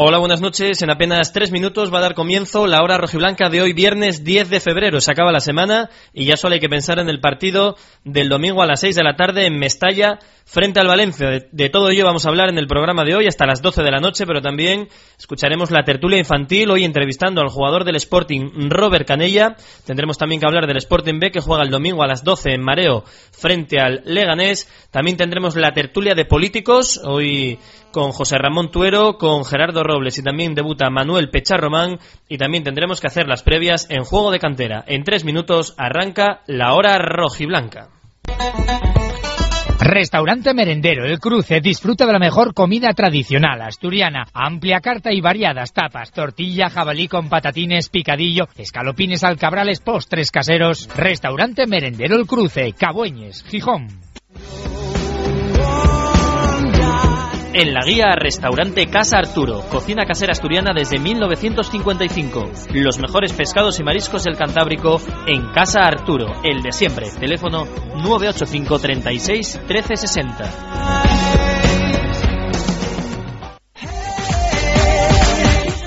Hola, buenas noches. En apenas tres minutos va a dar comienzo la hora rojiblanca de hoy, viernes 10 de febrero. Se acaba la semana y ya solo hay que pensar en el partido del domingo a las 6 de la tarde en Mestalla frente al Valencia. De, todo ello vamos a hablar en el programa de hoy hasta las 12 de la noche, pero también escucharemos la tertulia infantil hoy entrevistando al jugador del Sporting, Robert Canella. Tendremos también que hablar del Sporting B que juega el domingo a las 12 en Mareo frente al Leganés. También tendremos la tertulia de políticos hoy con José Ramón Tuero, con Gerardo Robles y también debuta Manuel Pecharromán y también tendremos que hacer las previas en juego de cantera. En tres minutos arranca la hora rojiblanca. Restaurante Merendero El Cruce disfruta de la mejor comida tradicional asturiana, amplia carta y variadas tapas, tortilla, jabalí con patatines, picadillo, escalopines alcabrales, postres caseros. Restaurante Merendero El Cruce, Cabueñes, Gijón. En la guía Restaurante Casa Arturo, cocina casera asturiana desde 1955. Los mejores pescados y mariscos del Cantábrico en Casa Arturo, el de siempre. Teléfono 985 36 1360.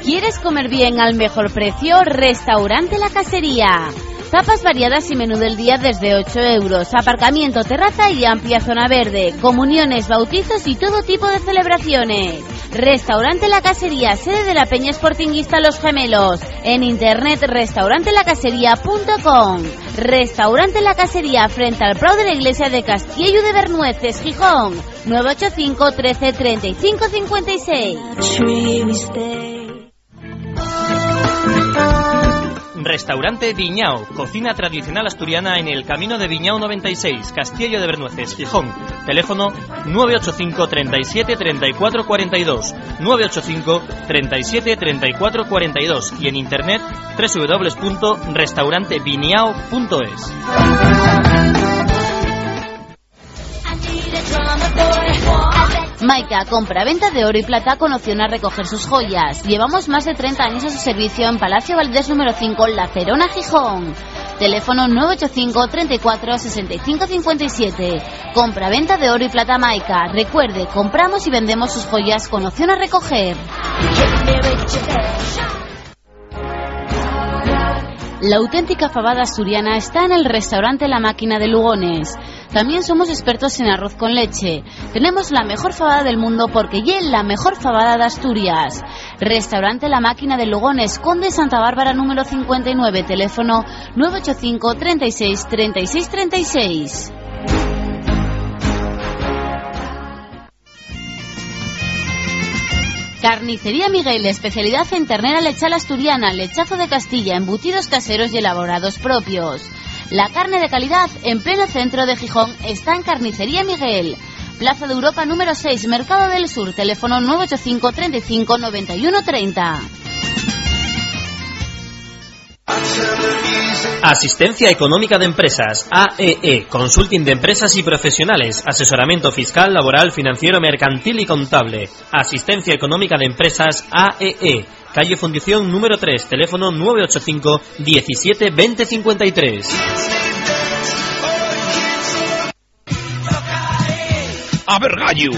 ¿Quieres comer bien al mejor precio? Restaurante La Casería. Tapas variadas y menú del día desde 8 euros. Aparcamiento, terraza y amplia zona verde. Comuniones, bautizos y todo tipo de celebraciones. Restaurante La Casería, sede de la Peña Sportinguista Los Gemelos. En internet restaurantelacassería.com. Restaurante La Casería frente al Prado de la Iglesia de Castillo de Bernueces, Gijón. 985 13 35 56. Restaurante Viñao, cocina tradicional asturiana en el camino de Viñao 96, Castillo de Bernueces, Gijón. Teléfono 985 37 34 42, 985 37 34 42 y en internet www.restauranteviñao.es. Maika, compra-venta de oro y plata con opción a recoger sus joyas. Llevamos más de 30 años a su servicio en Palacio Valdés número 5, La Cerona, Gijón. Teléfono 985 34 65 57. Compra-venta de oro y plata Maika. Recuerde, compramos y vendemos sus joyas con opción a recoger. La auténtica fabada asturiana está en el restaurante La Máquina de Lugones. También somos expertos en arroz con leche. Tenemos la mejor fabada del mundo porque ya la mejor fabada de Asturias. Restaurante La Máquina de Lugones, Conde Santa Bárbara número 59, teléfono 985 36 36 36. Carnicería Miguel, especialidad en ternera lechal asturiana, lechazo de Castilla, embutidos caseros y elaborados propios. La carne de calidad en pleno centro de Gijón está en Carnicería Miguel. Plaza de Europa número 6, Mercado del Sur, teléfono 985 35 91 30. Asistencia Económica de Empresas, AEE, e, Consulting de Empresas y Profesionales, Asesoramiento Fiscal, Laboral, Financiero, Mercantil y Contable. Asistencia Económica de Empresas, AEE, e, calle Fundición número 3, teléfono 985 17 20 53. A ver, gallo.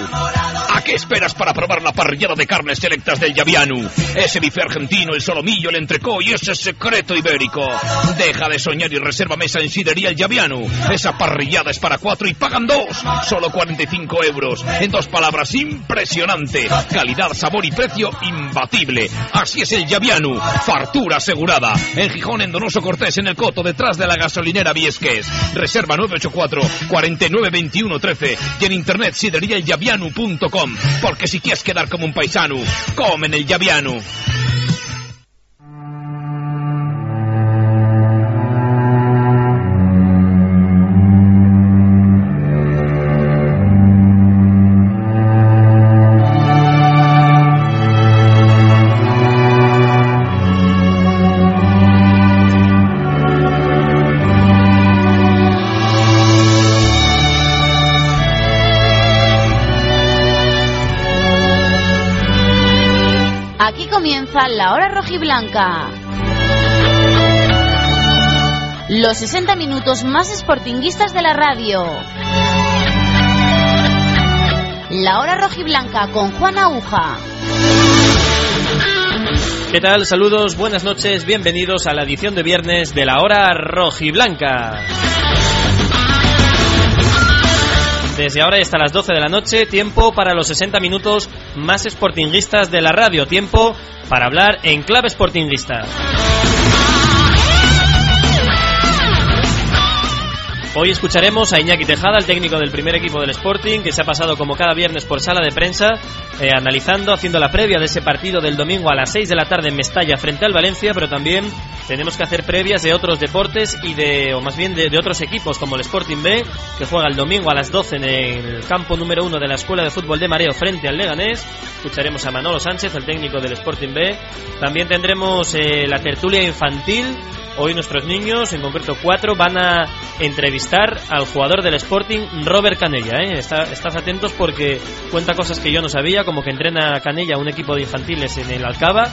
¿A qué esperas para probar la parrillada de carnes selectas del Yavianu? Ese bife argentino, el solomillo, el entrecó y ese secreto ibérico. Deja de soñar y reserva mesa en Sidería el Yavianu. Esa parrillada es para cuatro y pagan dos. Solo 45 euros. En dos palabras, impresionante. Calidad, sabor y precio imbatible. Así es el Yavianu. Fartura asegurada. En Gijón, en Donoso Cortés, en el Coto, detrás de la gasolinera Viesques. Reserva 984 49 21 13 y en internet sideriaelyavianu.com. Porque si quieres quedar como un paisano, come en el Yavianu. Rojiblanca. Los 60 minutos más sportinguistas de la radio. La hora rojiblanca con Juan Aguja. ¿Qué tal? Saludos, buenas noches, bienvenidos a la edición de viernes de la hora rojiblanca. Desde ahora y hasta las 12 de la noche, tiempo para los 60 minutos más sportinguistas de la radio. Tiempo para hablar en clave sportinguista. Hoy escucharemos a Iñaki Tejada, el técnico del primer equipo del Sporting, que se ha pasado como cada viernes por sala de prensa, eh, analizando, haciendo la previa de ese partido del domingo a las 6 de la tarde en Mestalla frente al Valencia, pero también tenemos que hacer previas de otros deportes y de, o más bien de, de otros equipos, como el Sporting B, que juega el domingo a las 12 en el campo número 1 de la Escuela de Fútbol de Mareo frente al Leganés. Escucharemos a Manolo Sánchez, el técnico del Sporting B. También tendremos eh, la tertulia infantil Hoy nuestros niños, en concreto cuatro, van a entrevistar al jugador del Sporting, Robert Canella. ¿eh? Está, estás atentos porque cuenta cosas que yo no sabía, como que entrena Canella un equipo de infantiles en el Alcaba,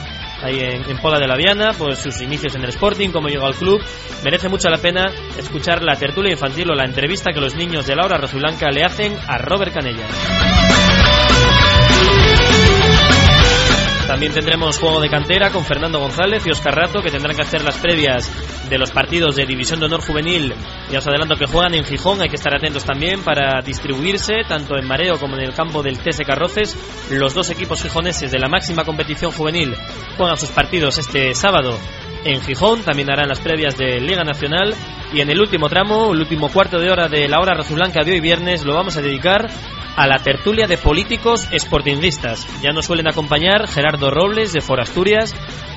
ahí en, en Pola de la Viana, pues sus inicios en el Sporting, cómo llegó al club. Merece mucho la pena escuchar la tertulia infantil o la entrevista que los niños de Laura Rosiblanca le hacen a Robert Canella. También tendremos juego de cantera con Fernando González y Oscar Rato, que tendrán que hacer las previas de los partidos de División de Honor Juvenil. Ya os adelanto que juegan en Gijón, hay que estar atentos también para distribuirse, tanto en Mareo como en el campo del TS Carroces. Los dos equipos gijoneses de la máxima competición juvenil juegan sus partidos este sábado en Gijón, también harán las previas de Liga Nacional y en el último tramo, el último cuarto de hora de la hora rojiblanca de hoy viernes, lo vamos a dedicar a la tertulia de políticos sportingistas. Ya nos suelen acompañar Gerardo Robles de Forasturias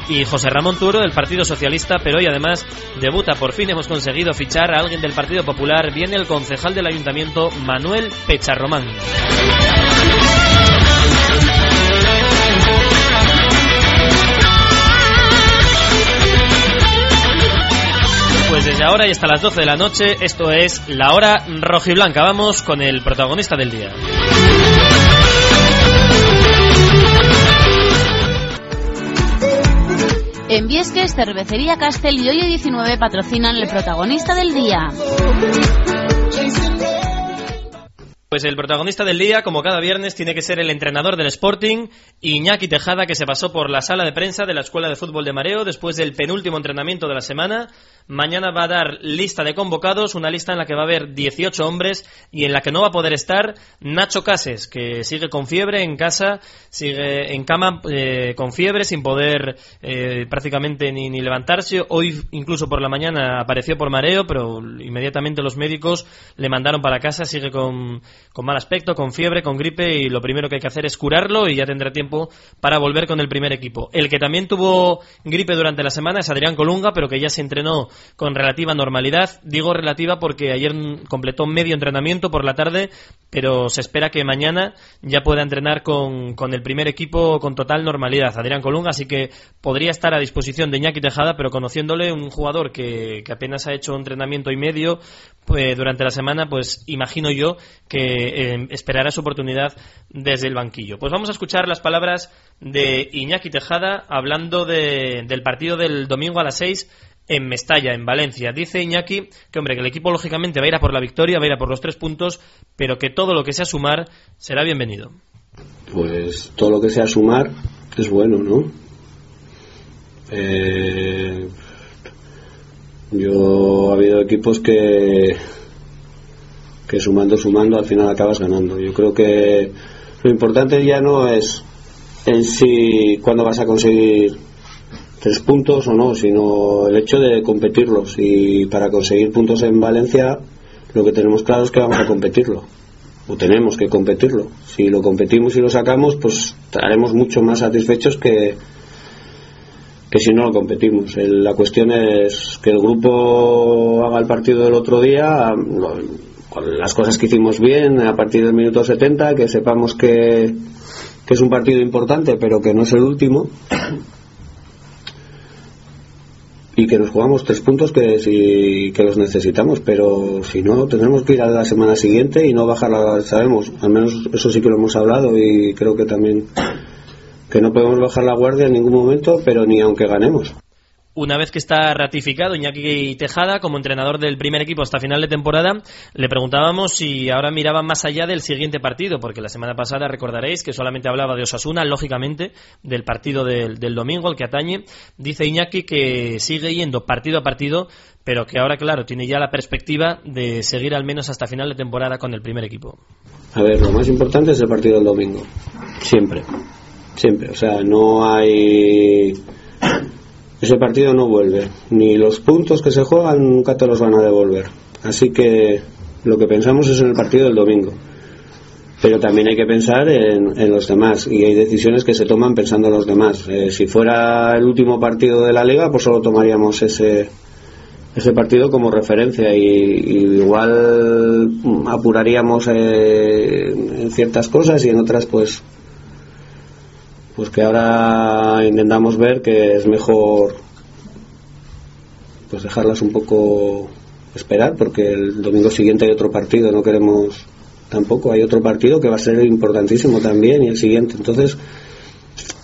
y José Ramón Turo del Partido Socialista, pero hoy además debuta, por fin hemos conseguido fichar a alguien del Partido Popular, viene el concejal del Ayuntamiento Manuel Pecharromán. Pues desde ahora y hasta las 12 de la noche, esto es la hora rojiblanca. Vamos con el protagonista del día. En Viesques, Cervecería Castel y Hoyo 19 patrocinan el protagonista del día. Pues el protagonista del día, como cada viernes, tiene que ser el entrenador del Sporting, Iñaki Tejada, que se pasó por la sala de prensa de la Escuela de Fútbol de Mareo después del penúltimo entrenamiento de la semana. Mañana va a dar lista de convocados, una lista en la que va a haber 18 hombres y en la que no va a poder estar Nacho Cases, que sigue con fiebre en casa, sigue en cama eh, con fiebre, sin poder eh, prácticamente ni, ni levantarse. Hoy, incluso por la mañana, apareció por mareo, pero inmediatamente los médicos le mandaron para casa, sigue con, con mal aspecto, con fiebre, con gripe y lo primero que hay que hacer es curarlo y ya tendrá tiempo para volver con el primer equipo. El que también tuvo gripe durante la semana es Adrián Colunga, pero que ya se entrenó con relativa normalidad. Digo relativa porque ayer completó medio entrenamiento por la tarde, pero se espera que mañana ya pueda entrenar con, con el primer equipo con total normalidad. Adrián Colunga, así que podría estar a disposición de Iñaki Tejada, pero conociéndole un jugador que, que apenas ha hecho entrenamiento y medio pues, durante la semana, pues imagino yo que eh, esperará su oportunidad desde el banquillo. Pues vamos a escuchar las palabras de Iñaki Tejada hablando de, del partido del domingo a las 6 en Mestalla, en Valencia. Dice Iñaki que, hombre, que el equipo lógicamente va a ir a por la victoria, va a ir a por los tres puntos, pero que todo lo que sea sumar será bienvenido. Pues todo lo que sea sumar es bueno, ¿no? Eh, yo ha habido equipos que que sumando, sumando, al final acabas ganando. Yo creo que lo importante ya no es en sí cuándo vas a conseguir tres puntos o no, sino el hecho de competirlos. Y para conseguir puntos en Valencia, lo que tenemos claro es que vamos a competirlo. O tenemos que competirlo. Si lo competimos y lo sacamos, pues estaremos mucho más satisfechos que, que si no lo competimos. La cuestión es que el grupo haga el partido del otro día, las cosas que hicimos bien a partir del minuto 70, que sepamos que, que es un partido importante, pero que no es el último. Y que nos jugamos tres puntos que, si, que los necesitamos, pero si no, tendremos que ir a la semana siguiente y no bajar la. Sabemos, al menos eso sí que lo hemos hablado y creo que también que no podemos bajar la guardia en ningún momento, pero ni aunque ganemos. Una vez que está ratificado Iñaki Tejada como entrenador del primer equipo hasta final de temporada, le preguntábamos si ahora miraba más allá del siguiente partido, porque la semana pasada recordaréis que solamente hablaba de Osasuna, lógicamente, del partido del, del domingo, el que atañe. Dice Iñaki que sigue yendo partido a partido, pero que ahora, claro, tiene ya la perspectiva de seguir al menos hasta final de temporada con el primer equipo. A ver, lo más importante es el partido del domingo. Siempre. Siempre. O sea, no hay ese partido no vuelve. Ni los puntos que se juegan nunca te los van a devolver. Así que lo que pensamos es en el partido del domingo. Pero también hay que pensar en, los demás y hay decisiones que se toman pensando en los demás. Eh, si fuera el último partido de la liga, pues solo tomaríamos ese, ese partido como referencia y, igual apuraríamos eh, en ciertas cosas y en otras pues pues que ahora intentamos ver que es mejor pues dejarlas un poco esperar porque el domingo siguiente hay otro partido no queremos tampoco. Hay otro partido que va a ser importantísimo también y el siguiente. Entonces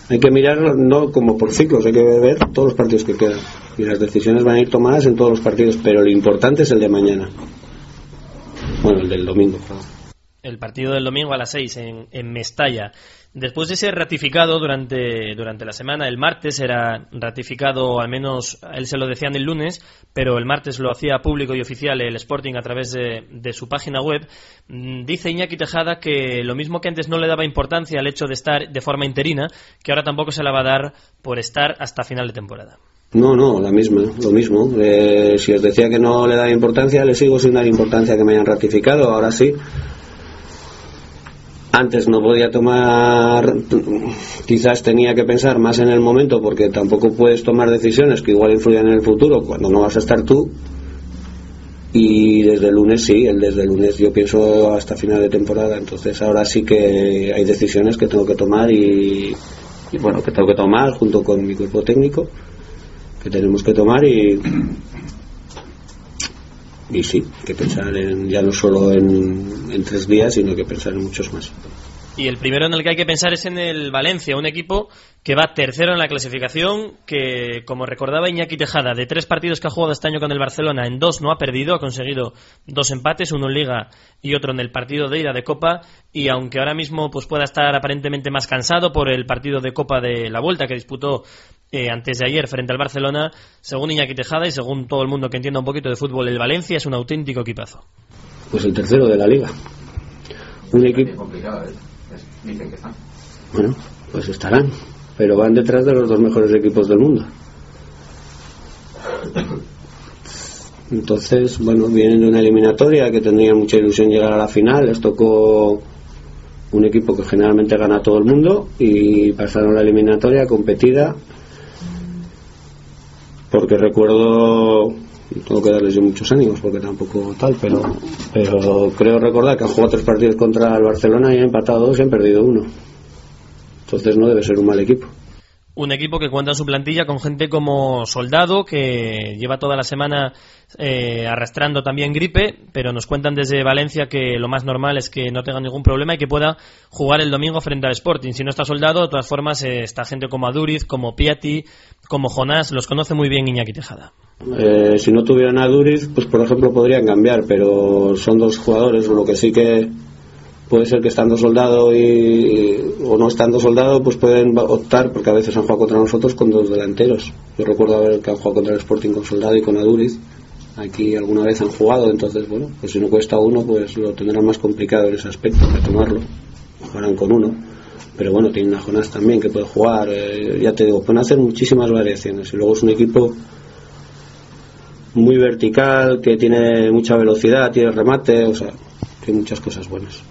hay que mirar no como por ciclos hay que ver todos los partidos que quedan. Y las decisiones van a ir tomadas en todos los partidos pero lo importante es el de mañana. Bueno el del domingo. El partido del domingo a las 6 en, en Mestalla Después de ser ratificado durante, durante la semana, el martes era ratificado, al menos él se lo decían el lunes, pero el martes lo hacía público y oficial el Sporting a través de, de su página web, mm, dice Iñaki Tejada que lo mismo que antes no le daba importancia al hecho de estar de forma interina, que ahora tampoco se la va a dar por estar hasta final de temporada. No, no, la misma, lo mismo. Eh, si os decía que no le daba importancia, le sigo sin dar importancia que me hayan ratificado, ahora sí antes no podía tomar, quizás tenía que pensar más en el momento porque tampoco puedes tomar decisiones que igual influyan en el futuro cuando no vas a estar tú. Y desde el lunes sí, el desde el lunes yo pienso hasta final de temporada, entonces ahora sí que hay decisiones que tengo que tomar y, bueno, que tengo que tomar junto con mi cuerpo técnico, que tenemos que tomar y, y sí, que pensar en, ya no solo en, tres días, sino que pensar en muchos más. Y el primero en el que hay que pensar es en el Valencia, un equipo que va tercero en la clasificación, que como recordaba Iñaki Tejada, de tres partidos que ha jugado este año con el Barcelona, en dos no ha perdido, ha conseguido dos empates, uno en Liga y otro en el partido de ida de Copa, y aunque ahora mismo pues pueda estar aparentemente más cansado por el partido de Copa de la Vuelta que disputó eh, antes de ayer frente al Barcelona, según Iñaki Tejada y según todo el mundo que entienda un poquito de fútbol, el Valencia es un auténtico equipazo. Pues el tercero de la liga. Un equipo. ¿eh? Bueno, pues estarán, pero van detrás de los dos mejores equipos del mundo. Entonces, bueno, vienen de una eliminatoria que tendría mucha ilusión llegar a la final. Les tocó un equipo que generalmente gana todo el mundo y pasaron la eliminatoria competida porque recuerdo tengo que darles yo muchos ánimos porque tampoco tal pero pero creo recordar que han jugado tres partidos contra el Barcelona y han empatado dos y han perdido uno. Entonces no debe ser un mal equipo un equipo que cuenta en su plantilla con gente como Soldado, que lleva toda la semana eh, arrastrando también gripe, pero nos cuentan desde Valencia que lo más normal es que no tenga ningún problema y que pueda jugar el domingo frente al Sporting. Si no está Soldado, de todas formas, eh, está gente como Aduriz, como Piatti, como Jonás, los conoce muy bien Iñaki Tejada. Eh, si no tuvieran a Duriz, pues por ejemplo podrían cambiar, pero son dos jugadores, lo que sí que puede ser que estando soldado y, o no estando soldado pues pueden optar porque a veces han jugado contra nosotros con dos delanteros. Yo recuerdo haber que han jugado contra el Sporting con soldado y con Aduriz. Aquí alguna vez han jugado entonces bueno pues si no cuesta uno pues lo tendrán más complicado en ese aspecto de tomarlo. Jugarán con uno. Pero bueno tienen a Jonás también que puede jugar eh, ya te digo pueden hacer muchísimas variaciones. Y luego es un equipo muy vertical que tiene mucha velocidad tiene remate o sea tiene muchas cosas buenas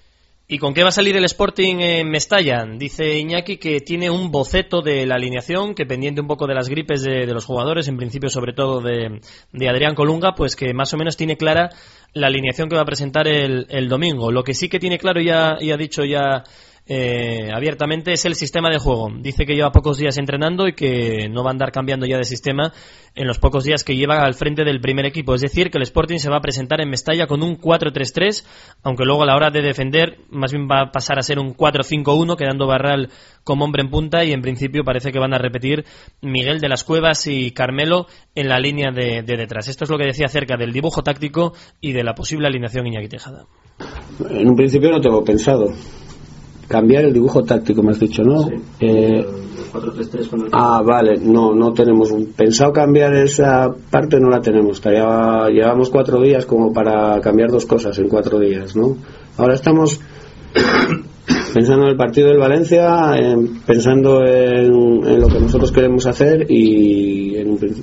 ¿Y con qué va a salir el Sporting en Mestalla? Dice Iñaki que tiene un boceto de la alineación, que pendiente un poco de las gripes de, los jugadores, en principio sobre todo de, Adrián Colunga, pues que más o menos tiene clara la alineación que va a presentar el, domingo. Lo que sí que tiene claro, ya, y ha dicho ya eh, abiertamente es el sistema de juego. Dice que lleva pocos días entrenando y que no va a andar cambiando ya de sistema en los pocos días que lleva al frente del primer equipo. Es decir, que el Sporting se va a presentar en Mestalla con un 4-3-3, aunque luego a la hora de defender más bien va a pasar a ser un 4-5-1, quedando Barral como hombre en punta y en principio parece que van a repetir Miguel de las Cuevas y Carmelo en la línea de, detrás. Esto es lo que decía acerca del dibujo táctico y de la posible alineación Iñaki Tejada. En un principio no tengo pensado cambiar el dibujo táctico, me has dicho, ¿no? Eh, ah, vale, no, no tenemos pensado cambiar esa parte, no la tenemos. llevamos cuatro días como para cambiar dos cosas en cuatro días, ¿no? Ahora estamos pensando en el partido del Valencia, pensando en, lo que nosotros queremos hacer y,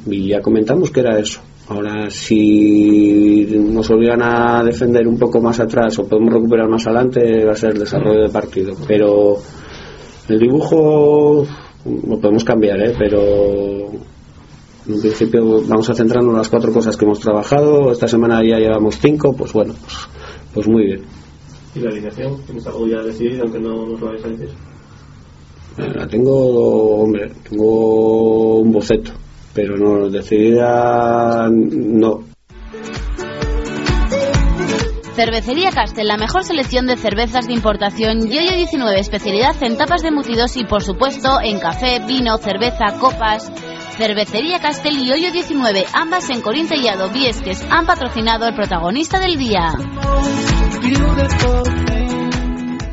y ya comentamos que era eso. Ahora, si nos obligan a defender un poco más atrás o podemos recuperar más adelante, va a ser el desarrollo del partido. Pero el dibujo lo podemos cambiar, ¿eh? pero en principio vamos a centrarnos en las cuatro cosas que hemos trabajado. Esta semana ya llevamos cinco, pues bueno, pues, pues muy bien. ¿Y la alineación? ¿Tienes algo ya decidido, aunque no nos lo vais a decir? La tengo, hombre, tengo un boceto pero no, decidida no. Cervecería Castel, la mejor selección de cervezas de importación, Yoyo 19, especialidad en tapas de mutidos y por supuesto en café, vino, cerveza, copas. Cervecería Castel y Yoyo 19, ambas en Corín Tellado, Viesques, han patrocinado el protagonista del día.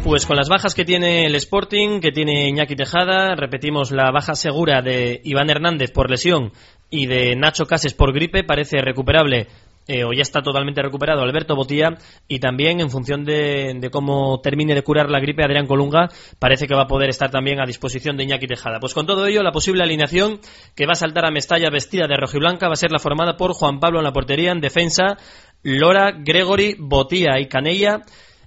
Pues con las bajas que tiene el Sporting, que tiene Iñaki Tejada, repetimos la baja segura de Iván Hernández por lesión y de Nacho Cases por gripe, parece recuperable eh, o ya está totalmente recuperado Alberto Botía y también en función de, cómo termine de curar la gripe Adrián Colunga parece que va a poder estar también a disposición de Iñaki Tejada. Pues con todo ello la posible alineación que va a saltar a Mestalla vestida de rojo y blanca va a ser la formada por Juan Pablo en la portería en defensa, Lora, Gregory, Botía y Canella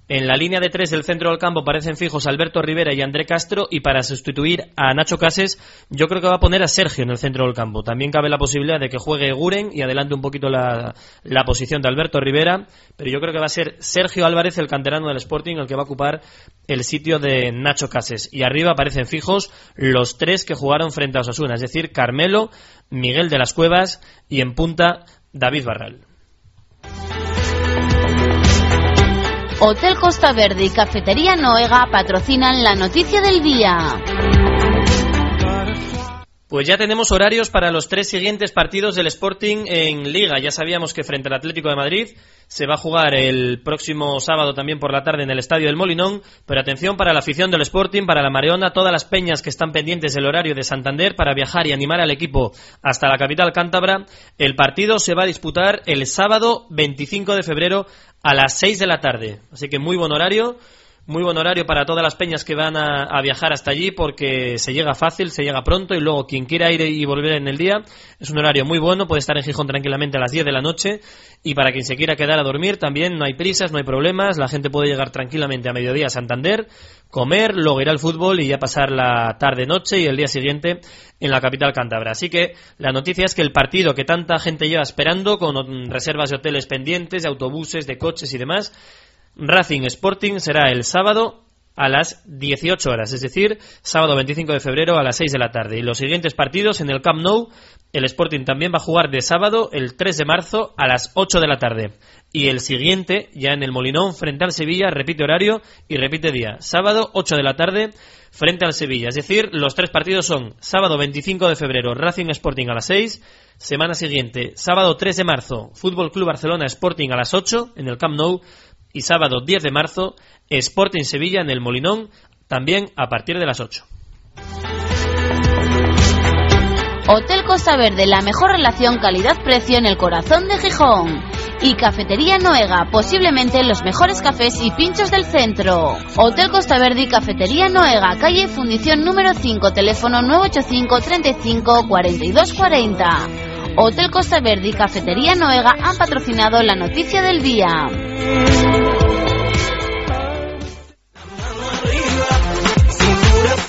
en la línea de tres del centro del campo parecen fijos Alberto Rivera y André Castro y para sustituir a Nacho Cases yo creo que va a poner a Sergio en el centro del campo. También cabe la posibilidad de que juegue Guren y adelante un poquito la, la posición de Alberto Rivera, pero yo creo que va a ser Sergio Álvarez, el canterano del Sporting, el que va a ocupar el sitio de Nacho Cases. Y arriba aparecen fijos los tres que jugaron frente a Osasuna, es decir, Carmelo, Miguel de las Cuevas y en punta David Barral. Hotel Costa Verde y Cafetería Noega patrocinan la noticia del día. Pues ya tenemos horarios para los tres siguientes partidos del Sporting en Liga. Ya sabíamos que frente al Atlético de Madrid se va a jugar el próximo sábado también por la tarde en el Estadio del Molinón, pero atención para la afición del Sporting, para la Mareona, todas las peñas que están pendientes del horario de Santander para viajar y animar al equipo hasta la capital cántabra. El partido se va a disputar el sábado 25 de febrero a las 6 de la tarde, así que muy buen horario muy buen horario para todas las peñas que van a, viajar hasta allí porque se llega fácil, se llega pronto y luego quien quiera ir y volver en el día es un horario muy bueno, puede estar en Gijón tranquilamente a las 10 de la noche y para quien se quiera quedar a dormir también no hay prisas, no hay problemas, la gente puede llegar tranquilamente a mediodía a Santander, comer, luego ir al fútbol y ya pasar la tarde-noche y el día siguiente en la capital cántabra. Así que la noticia es que el partido que tanta gente lleva esperando con reservas de hoteles pendientes, de autobuses, de coches y demás, Racing Sporting será el sábado a las 18 horas, es decir, sábado 25 de febrero a las 6 de la tarde. Y los siguientes partidos en el Camp Nou, el Sporting también va a jugar de sábado el 3 de marzo a las 8 de la tarde. Y el siguiente, ya en el Molinón, frente al Sevilla, repite horario y repite día. Sábado 8 de la tarde frente al Sevilla. Es decir, los tres partidos son sábado 25 de febrero, Racing Sporting a las 6. Semana siguiente, sábado 3 de marzo, Fútbol Club Barcelona Sporting a las 8 en el Camp Nou y sábado 10 de marzo Sporting Sevilla en el Molinón, también a partir de las 8. Hotel Costa Verde, la mejor relación calidad-precio en el corazón de Gijón. Y Cafetería Noega, posiblemente los mejores cafés y pinchos del centro. Hotel Costa Verde y Cafetería Noega, calle Fundición número 5, teléfono 985 35 42 40. Hotel Costa Verde y Cafetería Noega han patrocinado la noticia del día.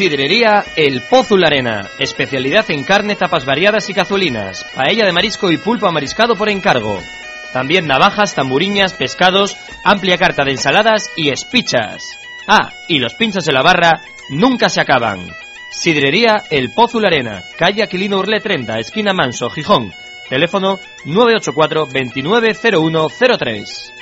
Sidrería El Pozo La Arena. Especialidad en carne, tapas variadas y cazuelinas. Paella de marisco y pulpo mariscado por encargo. También navajas, tamburiñas, pescados, amplia carta de ensaladas y espichas. Ah, y los pinchos de la barra nunca se acaban. Sidrería El Pozo La Arena. Calle Aquilino Urle 30, esquina Manso, Gijón. Teléfono 984 290103.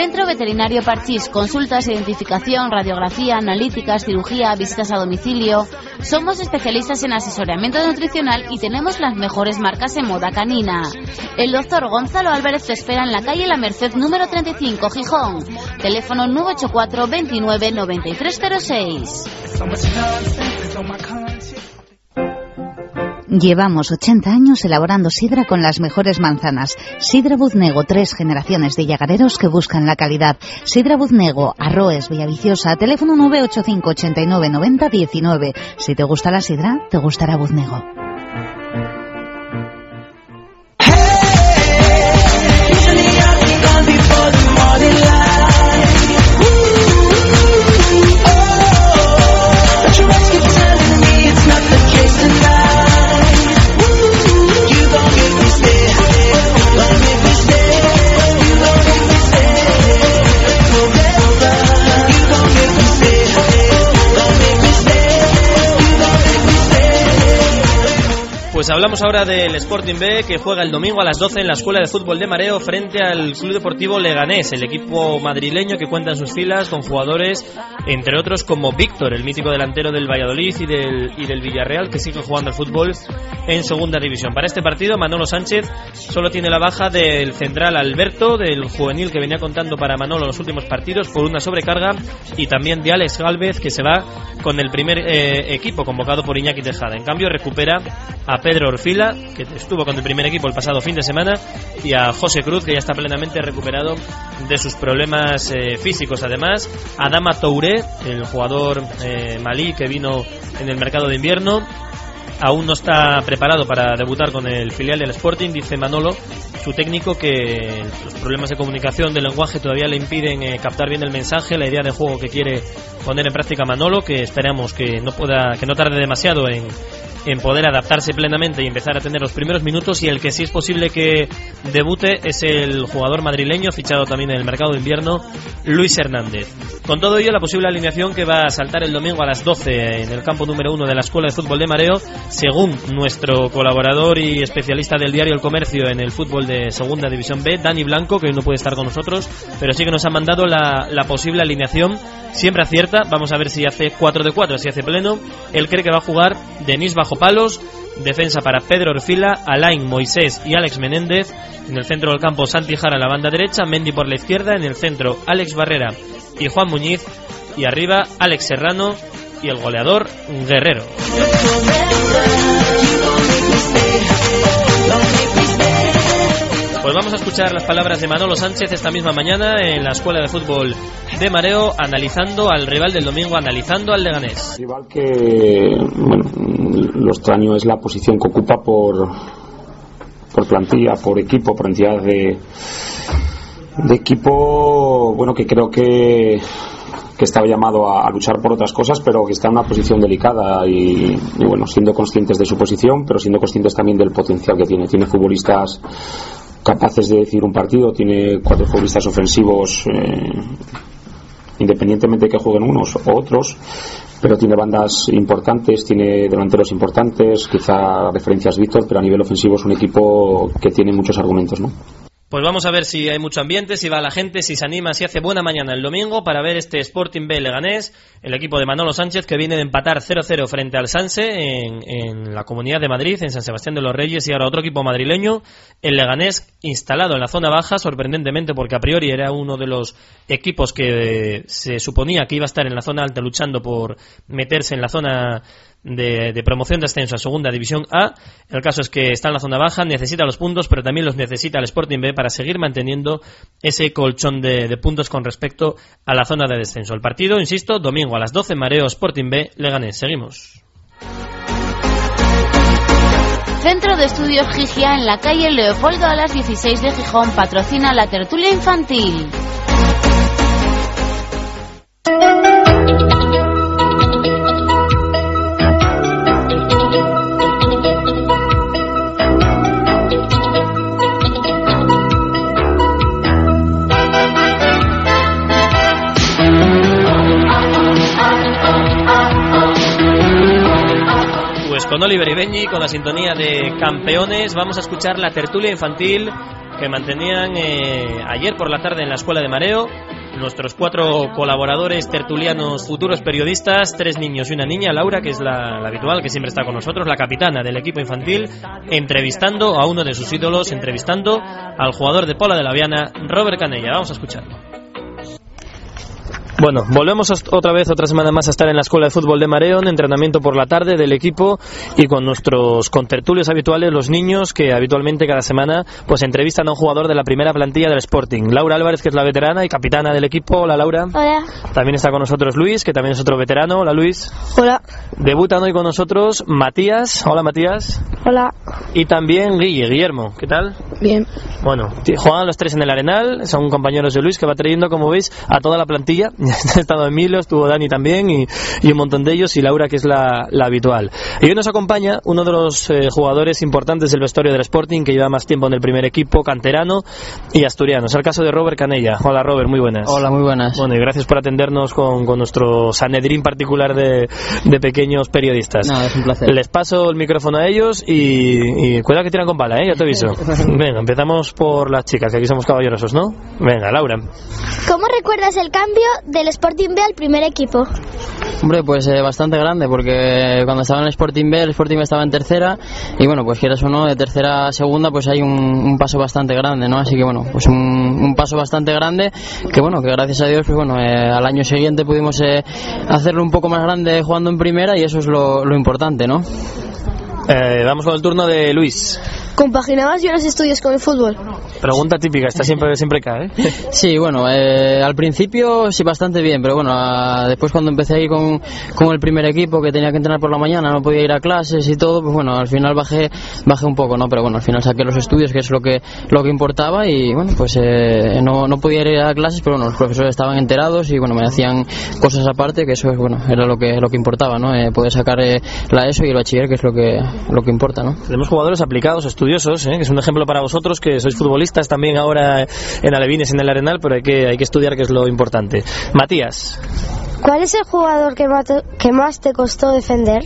Centro Veterinario Parchís, consultas, identificación, radiografía, analíticas, cirugía, visitas a domicilio. Somos especialistas en asesoramiento nutricional y tenemos las mejores marcas en moda canina. El doctor Gonzalo Álvarez te espera en la calle La Merced número 35, Gijón. Teléfono 984 29 9306. Llevamos 80 años elaborando sidra con las mejores manzanas. Sidra Buznego, tres generaciones de llagareros que buscan la calidad. Sidra Buznego, Arroes, Villaviciosa, teléfono 985 89 90 19. Si te gusta la sidra, te gustará Buznego. Pues hablamos ahora del Sporting B que juega el domingo a las 12 en la Escuela de Fútbol de Mareo frente al Club Deportivo Leganés, el equipo madrileño que cuenta en sus filas con jugadores, entre otros como Víctor, el mítico delantero del Valladolid y del, y del Villarreal que sigue jugando al fútbol en segunda división. Para este partido Manolo Sánchez solo tiene la baja del central Alberto, del juvenil que venía contando para Manolo los últimos partidos por una sobrecarga y también de Alex Galvez que se va con el primer eh, equipo convocado por Iñaki Tejada. En cambio recupera a Pedro Orfila, que estuvo con el primer equipo el pasado fin de semana, y a José Cruz, que ya está plenamente recuperado de sus problemas eh, físicos. Además, a Dama Touré, el jugador eh, malí que vino en el mercado de invierno, aún no está preparado para debutar con el filial del Sporting, dice Manolo, su técnico, que los problemas de comunicación, de lenguaje todavía le impiden eh, captar bien el mensaje, la idea de juego que quiere poner en práctica Manolo, que esperamos que no pueda, que no tarde demasiado en, en poder adaptarse plenamente y empezar a tener los primeros minutos. Y el que sí es posible que debute es el jugador madrileño fichado también en el mercado de invierno Luis Hernández. Con todo ello la posible alineación que va a saltar el domingo a las 12 en el campo número 1 de la Escuela de Fútbol de Mareo según nuestro colaborador y especialista del diario El Comercio en el fútbol de Segunda División B, Dani Blanco, que hoy no puede estar con nosotros, pero sí que nos ha mandado la, posible alineación. Siempre acierta, vamos a ver si hace 4 de 4, si hace pleno, él cree que va a jugar Denis bajo palos, defensa para Pedro Orfila, Alain Moisés y Alex Menéndez, en el centro del campo Santi Jara a la banda derecha, Mendy por la izquierda, en el centro Alex Barrera y Juan Muñiz, y arriba Alex Serrano y el goleador Guerrero. Pues vamos a escuchar las palabras de Manolo Sánchez esta misma mañana en la Escuela de Fútbol de Mareo, analizando al rival del domingo, analizando al Leganés. Rival que, bueno, lo extraño es la posición que ocupa por, por plantilla, por equipo, por entidad de, de equipo, bueno, que creo que que estaba llamado a, a, luchar por otras cosas, pero que está en una posición delicada y, y, bueno, siendo conscientes de su posición, pero siendo conscientes también del potencial que tiene. Tiene futbolistas capaces de decir un partido, tiene cuatro futbolistas ofensivos, eh, independientemente de que jueguen unos o otros, pero tiene bandas importantes, tiene delanteros importantes, quizá referencias Víctor, pero a nivel ofensivo es un equipo que tiene muchos argumentos, ¿no? Pues vamos a ver si hay mucho ambiente, si va la gente, si se anima, si hace buena mañana el domingo para ver este Sporting B Leganés, el equipo de Manolo Sánchez que viene de empatar 0-0 frente al Sanse en, en, la Comunidad de Madrid, en San Sebastián de los Reyes y ahora otro equipo madrileño, el Leganés instalado en la zona baja, sorprendentemente porque a priori era uno de los equipos que se suponía que iba a estar en la zona alta luchando por meterse en la zona de, promoción de ascenso a Segunda División A. El caso es que está en la zona baja, necesita los puntos, pero también los necesita el Sporting B para seguir manteniendo ese colchón de, puntos con respecto a la zona de descenso. El partido, insisto, domingo a las 12, Mareo Sporting B, Leganés. Seguimos. Centro de Estudios Gigia en la calle Leopoldo a las 16 de Gijón patrocina la tertulia infantil. Con Oliver Ibeñi, con la sintonía de campeones. Vamos a escuchar la tertulia infantil que mantenían eh, ayer por la tarde en la Escuela de Mareo. Nuestros cuatro colaboradores tertulianos, futuros periodistas, tres niños y una niña, Laura, que es la, la, habitual, que siempre está con nosotros, la capitana del equipo infantil, entrevistando a uno de sus ídolos, entrevistando al jugador de Pola de la Viana, Robert Canella. Vamos a escucharlo. Bueno, volvemos otra vez, otra semana más a estar en la Escuela de Fútbol de Mareón, entrenamiento por la tarde del equipo y con nuestros contertulios habituales, los niños que habitualmente cada semana pues entrevistan a un jugador de la primera plantilla del Sporting. Laura Álvarez, que es la veterana y capitana del equipo. Hola, Laura. Hola. También está con nosotros Luis, que también es otro veterano. Hola, Luis. Hola. Debutan hoy con nosotros Matías. Hola, Matías. Hola. Y también Guille, Guillermo. ¿Qué tal? Bien. Bueno, juegan los tres en el Arenal, son compañeros de Luis que va trayendo, como veis, a toda la plantilla. ha estado Emilio, estuvo Dani también y, un montón de ellos y Laura que es la, habitual. Y hoy nos acompaña uno de los eh, jugadores importantes del vestuario del Sporting que lleva más tiempo en el primer equipo, canterano y asturiano. Es el caso de Robert Canella. Hola Robert, muy buenas. Hola, muy buenas. Bueno, y gracias por atendernos con, nuestro Sanedrín particular de, pequeños periodistas. No, es un placer. Les paso el micrófono a ellos y, y cuidado que tiran con bala, ¿eh? ya te aviso. Venga, empezamos por las chicas, que aquí somos caballerosos, ¿no? Venga, Laura. ¿Cómo recuerdas el cambio del Sporting B al primer equipo? Hombre, pues eh, bastante grande, porque cuando estaba en el Sporting B, el Sporting B estaba en tercera, y bueno, pues quieras o no, de tercera a segunda, pues hay un, paso bastante grande, ¿no? Así que bueno, pues un, paso bastante grande, que bueno, que gracias a Dios, pues bueno, eh, al año siguiente pudimos eh, hacerlo un poco más grande jugando en primera, y eso es lo, lo importante, ¿no? Vamos con el turno de Luis. ¿Compaginabas yo los estudios con el fútbol? Pregunta típica, esta siempre, siempre cae. ¿eh? Sí, bueno, eh, al principio sí bastante bien, pero bueno, después cuando empecé ahí con, con, el primer equipo que tenía que entrenar por la mañana, no podía ir a clases y todo, pues bueno, al final bajé, bajé un poco, ¿no? Pero bueno, al final saqué los estudios, que es lo que, lo que importaba y bueno, pues eh, no, no podía ir a clases, pero bueno, los profesores estaban enterados y bueno, me hacían cosas aparte, que eso es, bueno, era lo que, lo que importaba, ¿no? poder sacar la ESO y el bachiller, que es lo que, lo que importa, ¿no? Tenemos jugadores aplicados, estudios ¿eh? que es un ejemplo para vosotros, que sois futbolistas también ahora en Alevines, en el Arenal, pero hay que, hay que estudiar, que es lo importante. Matías. ¿Cuál es el jugador que que más te costó defender?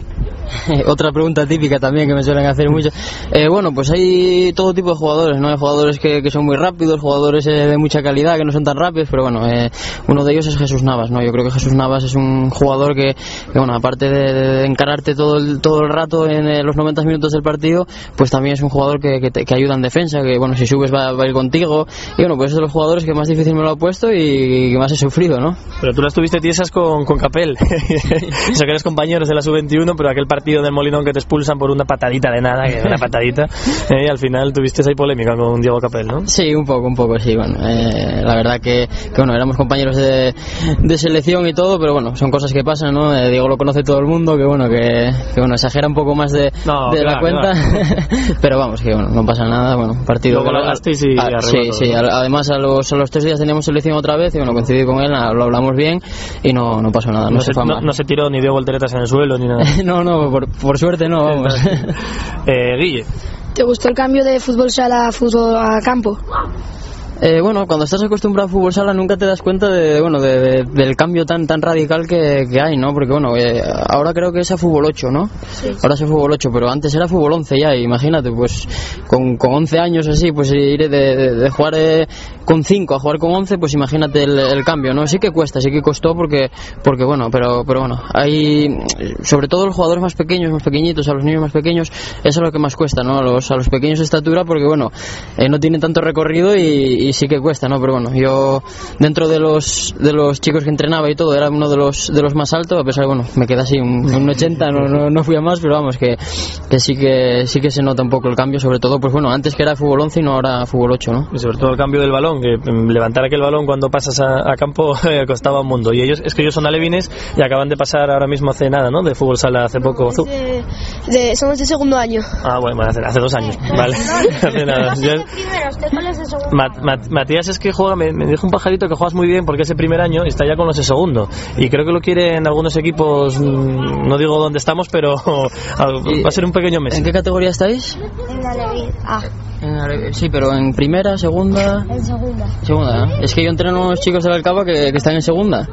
Otra pregunta típica también que me suelen hacer mucho. Eh, bueno, pues hay todo tipo de jugadores, ¿no? Hay jugadores que, que son muy rápidos, jugadores eh, de mucha calidad que no son tan rápidos, pero bueno, eh, uno de ellos es Jesús Navas, ¿no? Yo creo que Jesús Navas es un jugador que, bueno, aparte de, encararte todo el, todo el rato en los 90 minutos del partido, pues también es un jugador que, que, ayuda en defensa, que bueno, si subes va, a ir contigo. Y bueno, pues es de los jugadores que más difícil me lo ha puesto y que más he sufrido, ¿no? Pero tú las tuviste tiesas con, con Capel. Eso que eres compañeros de la sub-21, pero aquel partido del Molinón que te expulsan por una patadita de nada, que una patadita, eh, y al final tuviste esa polémica con Diego Capel, ¿no? Sí, un poco, un poco, sí, bueno, eh, la verdad que, que, bueno, éramos compañeros de, de, selección y todo, pero bueno, son cosas que pasan, ¿no? Eh, Diego lo conoce todo el mundo, que bueno, que, que bueno, exagera un poco más de, de la cuenta, pero vamos, que bueno, no pasa nada, bueno, partido... Luego lo y Sí, sí, además a los, a los tres días teníamos selección otra vez y bueno, coincidí con él, lo hablamos bien y no, no pasó nada, no, se, no, no, se tiró ni dio volteretas en el suelo ni nada. no, no, por, por suerte no, vamos. eh, Guille. ¿Te gustó el cambio de fútbol sala a fútbol a campo? Eh, bueno, cuando estás acostumbrado a fútbol sala nunca te das cuenta de, bueno, de, de- del cambio tan tan radical que, que hay, ¿no? Porque bueno, eh, ahora creo que es a fútbol 8, ¿no? Ahora es a fútbol 8, pero antes era fútbol 11 ya, imagínate, pues con, con 11 años así, pues ir de, de- de jugar eh, con 5 a jugar con 11, pues imagínate el, el cambio, ¿no? Sí que cuesta, sí que costó porque, porque bueno, pero, pero bueno, hay, sobre todo los jugadores más pequeños, más pequeñitos, a los niños más pequeños, eso es lo que más cuesta, ¿no? A los, a los pequeños de estatura, porque bueno, eh, no tienen tanto recorrido y, y sí que cuesta, ¿no? Pero bueno, yo dentro de los, de los chicos que entrenaba y todo, era uno de los, de los más altos, a pesar de, bueno, me quedé así un, un 80, no, no, no fui a más, pero vamos, que, que sí que sí que se nota un poco el cambio, sobre todo, pues bueno, antes que era fútbol 11 y no ahora fútbol 8, ¿no? Y sobre todo el cambio del balón, que mm, levantar aquel balón cuando pasas a, a campo eh, costaba un mundo. Y ellos, es que ellos son alevines y acaban de pasar ahora mismo hace nada, ¿no? De fútbol sala hace poco. De, de- somos de segundo año. Ah, bueno, hace, hace dos años, vale. hace nada. Yo- Primeros, Matías es que juega, me, me dijo un pajarito que juegas muy bien porque ese primer año está ya con los de segundo. Y creo que lo quiere en algunos equipos, mm, no digo dónde estamos, pero va a ser un pequeño mes. ¿En qué categoría estáis? En la. Ah, En Sí, pero en primera, segunda... en segunda. Segunda, ¿eh? Es que yo entreno a unos chicos del Alcaba que, que están en segunda.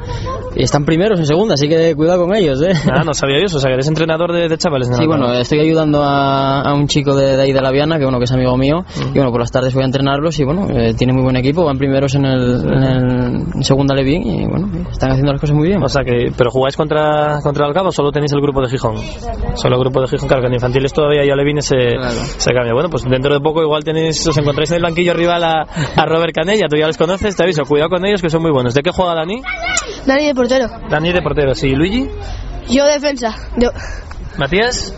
Y están primeros en segunda, así que cuidado con ellos, ¿eh? Ah, no sabía yo eso, o sea, que eres entrenador de, de chavales. ¿no? Sí, bueno, estoy ayudando a, a un chico de, de ahí de la Viana, que bueno, que es amigo mío, Mm. y bueno, por las tardes voy a entrenarlos y bueno, eh, tiene muy buen equipo, van primeros en el, en el en segunda Levín y bueno, están haciendo las cosas muy bien. O sea que, pero jugáis contra, contra el Alcaba o solo tenéis el grupo de Gijón? Solo el grupo de Gijón, claro, que en infantiles todavía ya Levine se, se cambia. Bueno, pues dentro de poco igual tenéis, os encontráis en el banquillo rival a, a Robert Canella, tú ya los conoces, te aviso, cuidado con ellos que son muy buenos. ¿De qué juega Dani? Dani de portero. Dani de portero, sí. ¿Luigi? Yo defensa. Yo, ¿Matías?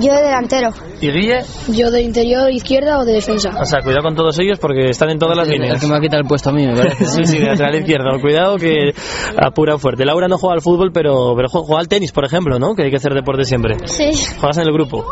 Yo de delantero. ¿Y Guille? Yo de interior izquierda o de defensa. O sea, cuidado con todos ellos porque están en todas las El líneas. que me va a quitar el puesto a mí, me parece. Sí, sí, de lateral izquierdo. Cuidado que apura fuerte. Laura no juega al fútbol, pero, pero juega al tenis, por ejemplo, ¿no? Que hay que hacer deporte siempre. Sí. Juegas en el grupo.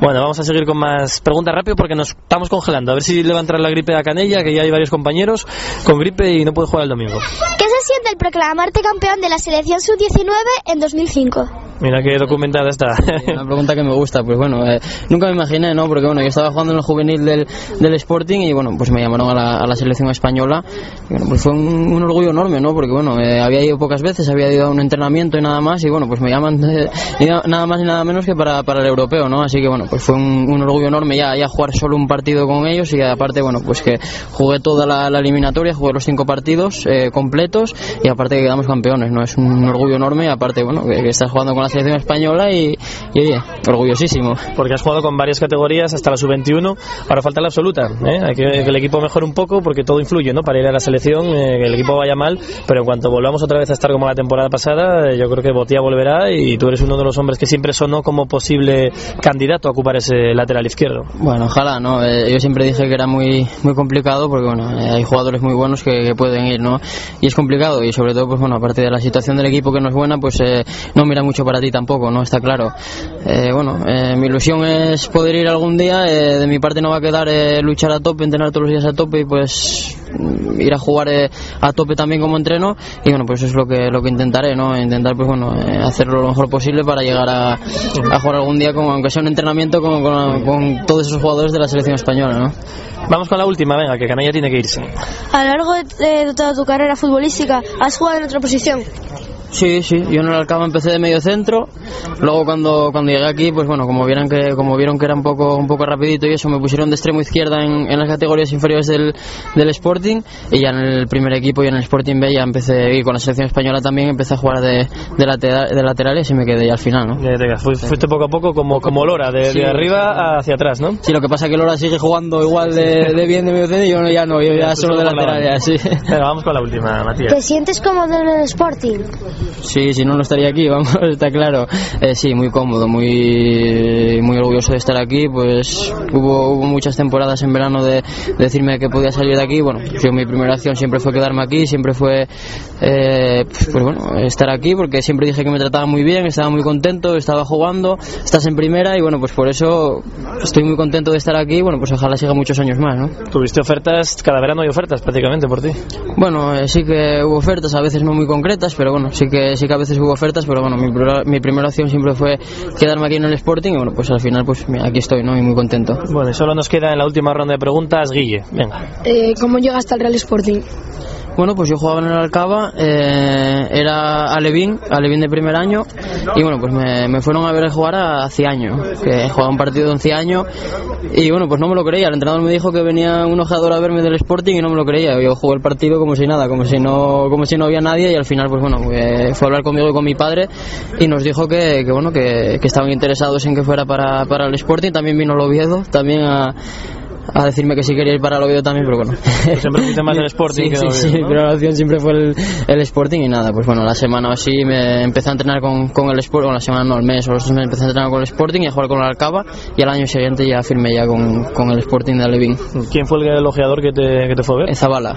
Bueno, vamos a seguir con más preguntas rápido porque nos estamos congelando. A ver si le va a entrar la gripe a Canella, que ya hay varios compañeros con gripe y no puede jugar el domingo. ¿Qué siente el proclamarte campeón de la selección sub-19 en 2005? Mira qué documentada está. Una pregunta que me gusta, pues bueno, eh, nunca me imaginé, ¿no? Porque bueno, yo estaba jugando en el juvenil del, del Sporting y bueno, pues me llamaron a la, a la selección española. Y, bueno, pues fue un, un orgullo enorme, ¿no? Porque bueno, eh, había ido pocas veces, había ido a un entrenamiento y nada más y bueno, pues me llaman eh, nada más ni nada menos que para, para el europeo, ¿no? Así que bueno, pues fue un, un orgullo enorme ya, ya jugar solo un partido con ellos y aparte, bueno, pues que jugué toda la, la eliminatoria, jugué los cinco partidos eh, y aparte que quedamos campeones, ¿no? Es un orgullo enorme aparte, bueno, que, que estás jugando con la selección española y, y oye, orgullosísimo. Porque has jugado con varias categorías hasta la sub-21. Ahora falta la absoluta. ¿eh? Hay que que el equipo mejore un poco porque todo influye, ¿no? Para ir a la selección, eh, que el equipo vaya mal. Pero en cuanto volvamos otra vez a estar como la temporada pasada, eh, yo creo que Botía volverá y tú eres uno de los hombres que siempre sonó como posible candidato a ocupar ese lateral izquierdo. Bueno, ojalá, ¿no? Eh, yo siempre dije que era muy muy complicado porque, bueno, eh, hay jugadores muy buenos que, que pueden ir, ¿no? Y es complicado y sobre todo, pues bueno, aparte de la situación del equipo que no es buena, pues eh, no mira mucho para ti tampoco, ¿no? Está claro. Eh, bueno, eh, mi ilusión es poder ir algún día, de mi parte no va a quedar luchar a tope, entrenar todos los días a tope y pues ir a jugar eh, a tope también como entreno y bueno, pues eso es lo que lo que intentaré, ¿no? Intentar, pues bueno, eh, hacerlo lo mejor posible para llegar a, a jugar algún día, con, aunque sea un entrenamiento con, con- con todos esos jugadores de la selección española, ¿no? Vamos con la última, venga, que Canalla tiene que irse. A lo largo de, de toda tu carrera futbolística, ¿has jugado en otra posición? Sí, sí, yo en el Alcaba empecé de medio centro, luego cuando, cuando llegué aquí, pues bueno, como vieron que, como vieron que era un poco, un poco rapidito y eso, me pusieron de extremo izquierda en, en las categorías inferiores del, del Sporting y ya en el primer equipo y en el Sporting B ya empecé, y con la selección española también empecé a jugar de, de, lateral, de laterales y me quedé ya al final, ¿no? Ya te Fuiste poco a poco como, como Lora, de, Sí. de arriba hacia atrás, ¿no? Sí, lo que pasa es que Lora sigue jugando igual de, de bien de medio centro y yo no- ya no, yo ya solo de por la lateral, ya, sí. Venga, vamos con la última, Matías. ¿Te sientes cómodo en el Sporting? Sí, si no, no estaría aquí, vamos, está claro. Eh, sí, muy cómodo, muy, muy orgulloso de estar aquí. Pues hubo, hubo muchas temporadas en verano de, de decirme que podía salir de aquí. Bueno, yo mi primera acción siempre fue quedarme aquí, siempre fue, eh, pues bueno, estar aquí porque siempre dije que me trataba muy bien, estaba muy contento, estaba jugando, estás en primera y bueno, pues por eso estoy muy contento de estar aquí. Bueno, pues ojalá siga muchos años más, ¿no? Tuviste ofertas, cada verano hay ofertas prácticamente por ti. Bueno, eh, sí que hubo ofertas, a veces no muy concretas, pero bueno, sí sí que sí que a veces hubo ofertas, pero bueno, mi, primera- mi primera opción siempre fue quedarme aquí en el Sporting y bueno, pues al final pues mira, aquí estoy, ¿no? Y muy contento. Bueno, y solo nos queda en la última ronda de preguntas, Guille. Venga. Eh, ¿Cómo llegaste al Real Sporting? Bueno, pues yo jugaba en el Alcaba, eh, era Alevín, Alevín de primer año, y bueno, pues me, me fueron a ver jugar a Ciaño, que jugaba un partido en Ciaño, y bueno, pues no me lo creía, el entrenador me dijo que venía un ojeador a verme del Sporting y no me lo creía, yo jugué el partido como si nada, como si no, como si no había nadie, y al final, pues bueno, eh, fue a hablar conmigo y con mi padre, y nos dijo que, que bueno, que, que estaban interesados en que fuera para, para el Sporting, también vino el Oviedo, también a a decirme que sí quería ir para el Oviedo también, pero bueno. Siempre fuiste más del Sporting sí, que sí, Oviedo, sí, ¿no? pero la opción siempre fue el, el Sporting y nada, pues bueno, la semana o así me empecé a entrenar con, con el Sporting, bueno, la semana no, el mes o los meses empecé a entrenar con el Sporting y a jugar con el Alcaba y al año siguiente ya firmé ya con, con el Sporting de Alevín. ¿Quién fue el elogiador que te, que te fue a ver? Zabala,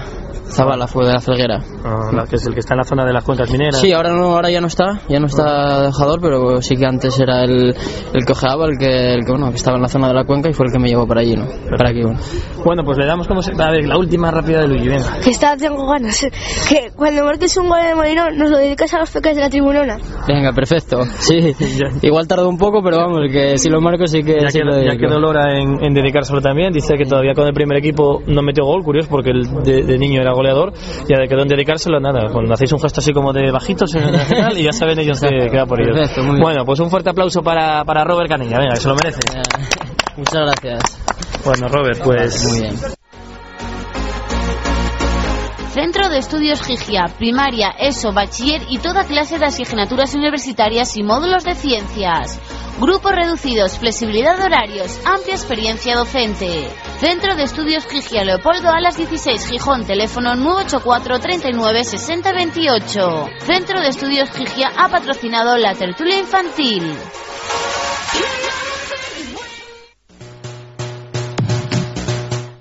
Zabala fue de la Felguera. Ah, la- que es el que está en la zona de las cuencas mineras. Sí, ahora no, ahora ya no está, ya no está de jugador, pero sí que antes era el, el que ojeaba, el que, el que bueno, que estaba en la zona de la cuenca y fue el que me llevó para allí, ¿no? Para aquí, bueno. Bueno, pues le damos como se... A ver, la última rápida de Luigi, venga. Que está, tengo ganas. Que cuando marques un gol de Molino nos lo dedicas a los peques de la tribunona. Venga, perfecto. Sí, igual tardó un poco, pero vamos, que si lo marco sí que Ya sí que, lo ya quedó Lora en, en dedicárselo también. Dice que todavía con el primer equipo no metió gol, curioso, porque el de, de niño era goleador. Ya quedó en dedicárselo, nada. Cuando hacéis un gesto así como de bajitos en el nacional y ya saben ellos que queda por ellos. Perfecto. Bueno, pues un fuerte aplauso para, para Robert Canilla, venga, que se lo merece. Muchas gracias. Bueno, Robert, pues. Muy bien. Centro de Estudios Gigia, primaria, ESO, bachiller y toda clase de asignaturas universitarias y módulos de ciencias. Grupos reducidos, flexibilidad de horarios, amplia experiencia docente. Centro de Estudios Gigia, Leopoldo Alas 16, Gijón, teléfono 984 39 60 28. Centro de Estudios Gigia ha patrocinado la tertulia infantil.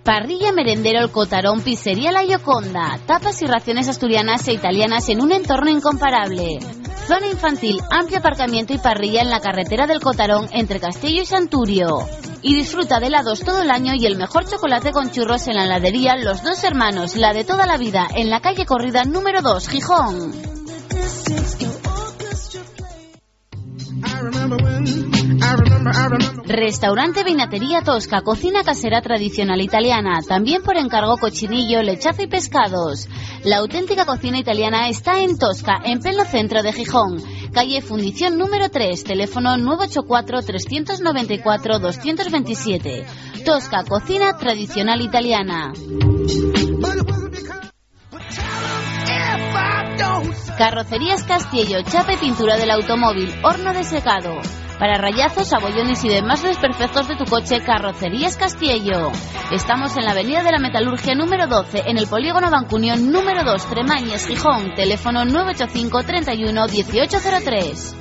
Parrilla Merendero El Cotarón Pizzería La Yoconda. Tapas y raciones asturianas e italianas en un entorno incomparable. Zona infantil, amplio aparcamiento y parrilla en la carretera del Cotarón entre Castillo y Santurio. Y disfruta de helados todo el año y el mejor chocolate con churros en la heladería Los Dos Hermanos, la de toda la vida, en la calle Corrida número 2, Gijón. Restaurante Vinatería Tosca, cocina casera tradicional italiana, también por encargo cochinillo, lechazo y pescados. La auténtica cocina italiana está en Tosca, en pleno centro de Gijón. Calle Fundición número 3, teléfono 984-394-227. Tosca, cocina tradicional italiana. Carrocerías Castillo, chapa y pintura del automóvil, horno de secado. Para rayazos, abollones y demás desperfectos de tu coche, Carrocerías Castillo. Estamos en la Avenida de la Metalurgia número 12, en el Polígono Bancunión número 2, Tremañes, Gijón. Teléfono 985 31 1803.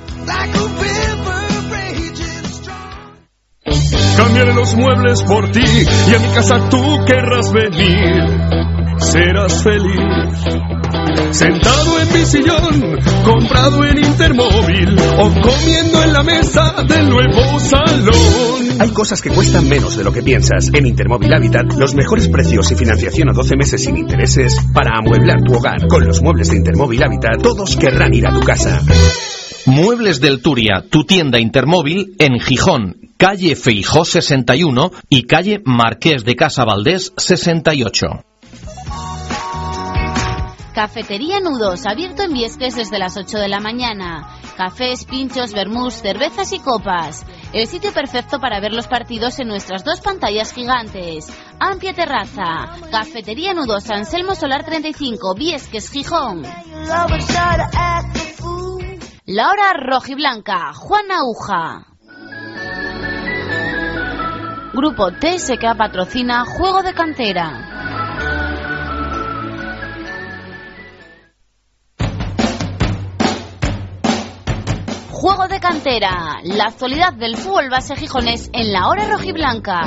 Cambiaré los muebles por ti y a mi casa tú querrás venir. Serás feliz. Sentado en mi sillón, comprado en Intermóvil o comiendo en la mesa del nuevo salón. Hay cosas que cuestan menos de lo que piensas. En Intermóvil Habitat, los mejores precios y financiación a 12 meses sin intereses para amueblar tu hogar. Con los muebles de Intermóvil Habitat, todos querrán ir a tu casa. Muebles del Turia, tu tienda Intermóvil en Gijón, calle Feijó 61 y calle Marqués de Casa Valdés 68. Cafetería Nudos, abierto en Viesques desde las 8 de la mañana. Cafés, pinchos, vermús, cervezas y copas. El sitio perfecto para ver los partidos en nuestras dos pantallas gigantes. Amplia terraza. Cafetería Nudos, Anselmo Solar 35, Viesques, Gijón. La hora rojiblanca, Juan Aguja. Grupo TSK patrocina Juego de Cantera. Juego de cantera, la actualidad del fútbol base gijonés en la hora rojiblanca.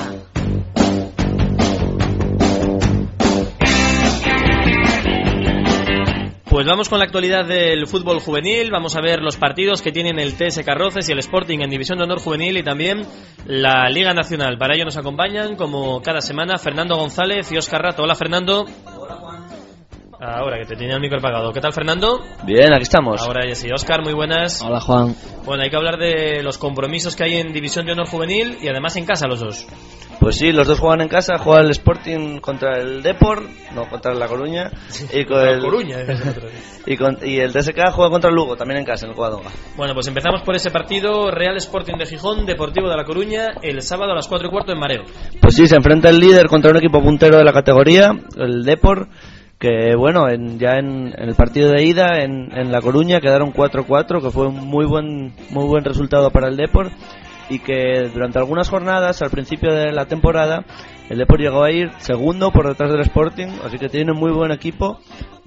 Pues vamos con la actualidad del fútbol juvenil. Vamos a ver los partidos que tienen el TS Carroces y el Sporting en División de Honor Juvenil y también la Liga Nacional. Para ello nos acompañan, como cada semana, Fernando González y Oscar Rato. Hola, Fernando. Ahora que te tenía el micro apagado. ¿Qué tal, Fernando? Bien, aquí estamos. Ahora ya sí. Oscar, muy buenas. Hola, Juan. Bueno, hay que hablar de los compromisos que hay en División de Honor Juvenil y además en casa los dos. Pues sí, los dos juegan en casa, juega el Sporting contra el Depor, no contra la Coruña, y con La el Coruña, es otro. y, con- y el TSK juega contra el Lugo, también en casa, en el Covadonga. Bueno, pues empezamos por ese partido Real Sporting de Gijón, Deportivo de La Coruña, el sábado a las 4 y cuarto en Mareo. Pues sí, se enfrenta el líder contra un equipo puntero de la categoría, el Depor, que bueno, en- ya en, en el partido de ida en, en La Coruña quedaron 4-4, que fue un muy buen, muy buen resultado para el Depor, y que durante algunas jornadas, al principio de la temporada, el Depor llegó a ir segundo por detrás del Sporting, así que tiene un muy buen equipo,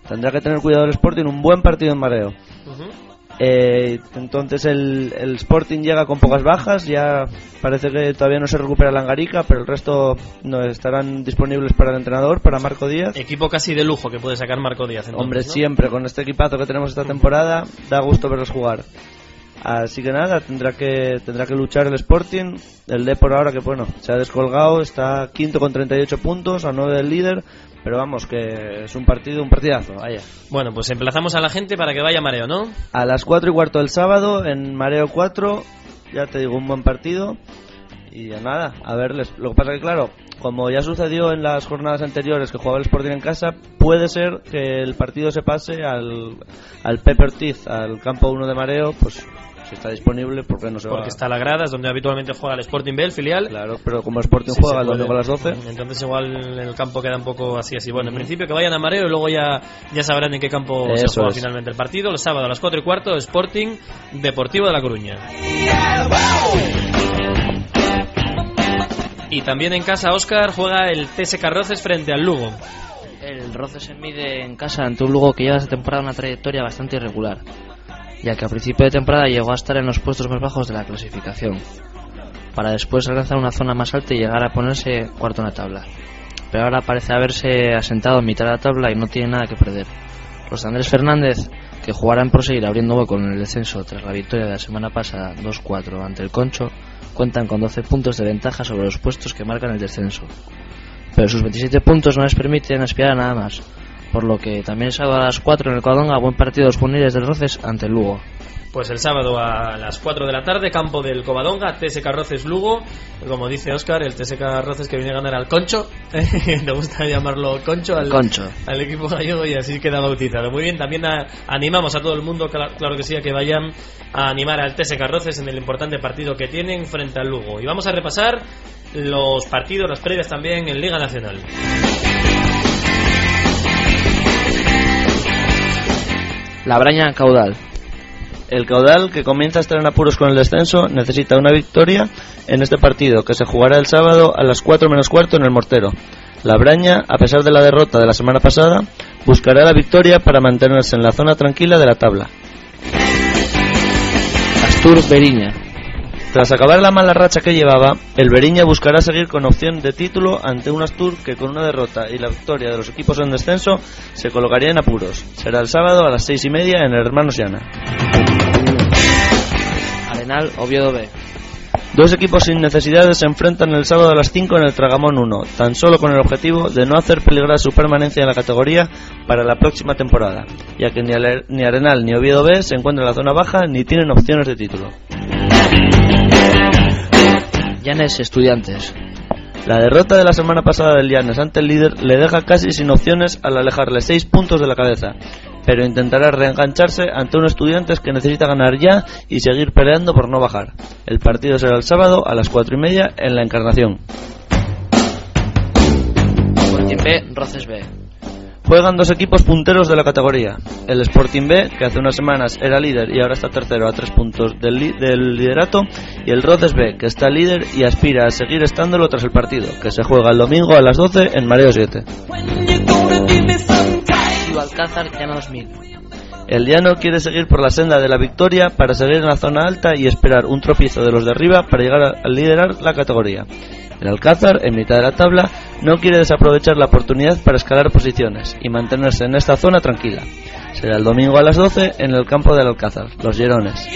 tendrá que tener cuidado el Sporting, un buen partido en Mareo. Eh, entonces el, el Sporting llega con pocas bajas, ya parece que todavía no se recupera la Angarica, pero el resto no estarán disponibles para el entrenador, para Marco Díaz. Equipo casi de lujo que puede sacar Marco Díaz. entonces, Hombre, ¿no? siempre con este equipazo que tenemos esta temporada, da gusto verlos jugar. Así que nada, tendrá que tendrá que luchar el Sporting, el Depor ahora que bueno, se ha descolgado, está quinto con 38 puntos, a 9 del líder, pero vamos, que es un partido, un partidazo, vaya. Bueno, pues emplazamos a la gente para que vaya a Mareo, ¿no? A las 4 y cuarto del sábado en Mareo 4, ya te digo, un buen partido. Y ya nada, a verles. Lo que pasa que, claro, como ya sucedió en las jornadas anteriores que jugaba el Sporting en casa, puede ser que el partido se pase al, al Pepper Teeth, al campo 1 de Mareo, pues si está disponible, porque no se va Porque está la grada, es donde habitualmente juega el Sporting B, el filial. Claro, pero como el Sporting Sí, juega se el domingo a las 12. Entonces igual el campo queda un poco así así. Bueno, en principio que vayan a Mareo y luego ya, ya sabrán en qué campo se Eso juega es. finalmente el partido. El sábado a las 4 y cuarto, Sporting Deportivo de La Coruña. Y también en casa, Oscar juega el TSK Roces frente al Lugo. El Roce se mide en casa ante un Lugo que lleva esta temporada una trayectoria bastante irregular, ya que a principio de temporada llegó a estar en los puestos más bajos de la clasificación, para después alcanzar una zona más alta y llegar a ponerse cuarto en la tabla. Pero ahora parece haberse asentado en mitad de la tabla y no tiene nada que perder. Los de Andrés Fernández, que jugarán por seguir abriendo hueco en el descenso tras la victoria de la semana pasada 2-4 ante el Concho, cuentan con 12 puntos de ventaja sobre los puestos que marcan el descenso pero sus 27 puntos no les permiten aspirar a nada más. Por lo que también el sábado a las 4 en el Covadonga, buen partido de los juveniles del Roces ante el Lugo. Pues el sábado a las 4 de la tarde, campo del Covadonga, TSK Roces Lugo. Como dice Oscar, el TSK Roces que viene a ganar al Concho. Le gusta llamarlo Concho al, Concho. al equipo gallego y así queda bautizado. Muy bien, también a- animamos a todo el mundo, cla- claro que sí, a que vayan a animar al TSK Roces en el importante partido que tienen frente al Lugo. Y vamos a repasar los partidos, las previas también en Liga Nacional. La Braña Caudal. El caudal, que comienza a estar en apuros con el descenso, necesita una victoria en este partido, que se jugará el sábado a las 4 menos cuarto en el Mortero. La Braña, a pesar de la derrota de la semana pasada, buscará la victoria para mantenerse en la zona tranquila de la tabla. Astur Beriña. Tras acabar la mala racha que llevaba, el Beriña buscará seguir con opción de título ante un Astur que con una derrota y la victoria de los equipos en descenso se colocaría en apuros. Será el sábado a las seis y media en el Hermano Siana. Arenal Oviedo B. Dos equipos sin necesidades se enfrentan el sábado a las 5 en el Tragamón 1, tan solo con el objetivo de no hacer peligrar su permanencia en la categoría para la próxima temporada, ya que ni Arenal ni Oviedo B se encuentran en la zona baja ni tienen opciones de título. Llanes Estudiantes. La derrota de la semana pasada del Llanes ante el líder le deja casi sin opciones al alejarle 6 puntos de la cabeza, pero intentará reengancharse ante un estudiantes que necesita ganar ya y seguir peleando por no bajar. El partido será el sábado a las 4 y media en la Encarnación. Juegan dos equipos punteros de la categoría. El Sporting B, que hace unas semanas era líder y ahora está tercero a tres puntos del, li- del liderato, y el Roces B, que está líder y aspira a seguir estándolo tras el partido, que se juega el domingo a las 12 en Mareo 7. Tío Alcázar, Llano 2000. El Llano quiere seguir por la senda de la victoria para seguir en la zona alta y esperar un tropiezo de los de arriba para llegar a liderar la categoría. El Alcázar, en mitad de la tabla, no quiere desaprovechar la oportunidad para escalar posiciones y mantenerse en esta zona tranquila. Será el domingo a las 12 en el campo del Alcázar, los Llerones.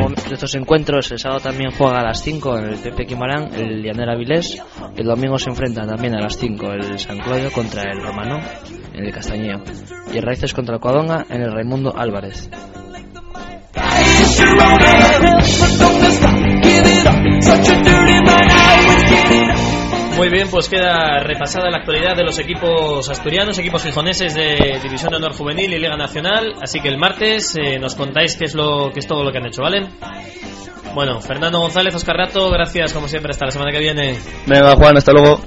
Como estos encuentros, el sábado también juega a las 5 en el Pepe Quimarán, el Llanera Vilés. El domingo se enfrenta también a las 5 el San Claudio contra el Romano en el Castañeo. Y el Raíces contra el Coadonga en el Raimundo Álvarez. Muy bien, pues queda repasada la actualidad de los equipos asturianos, equipos gijoneses de División de Honor Juvenil y Liga Nacional. Así que el martes eh, nos contáis qué es lo que es todo lo que han hecho, ¿vale? Bueno, Fernando González, Oscar Rato, gracias como siempre. Hasta la semana que viene. Venga, Juan, hasta luego.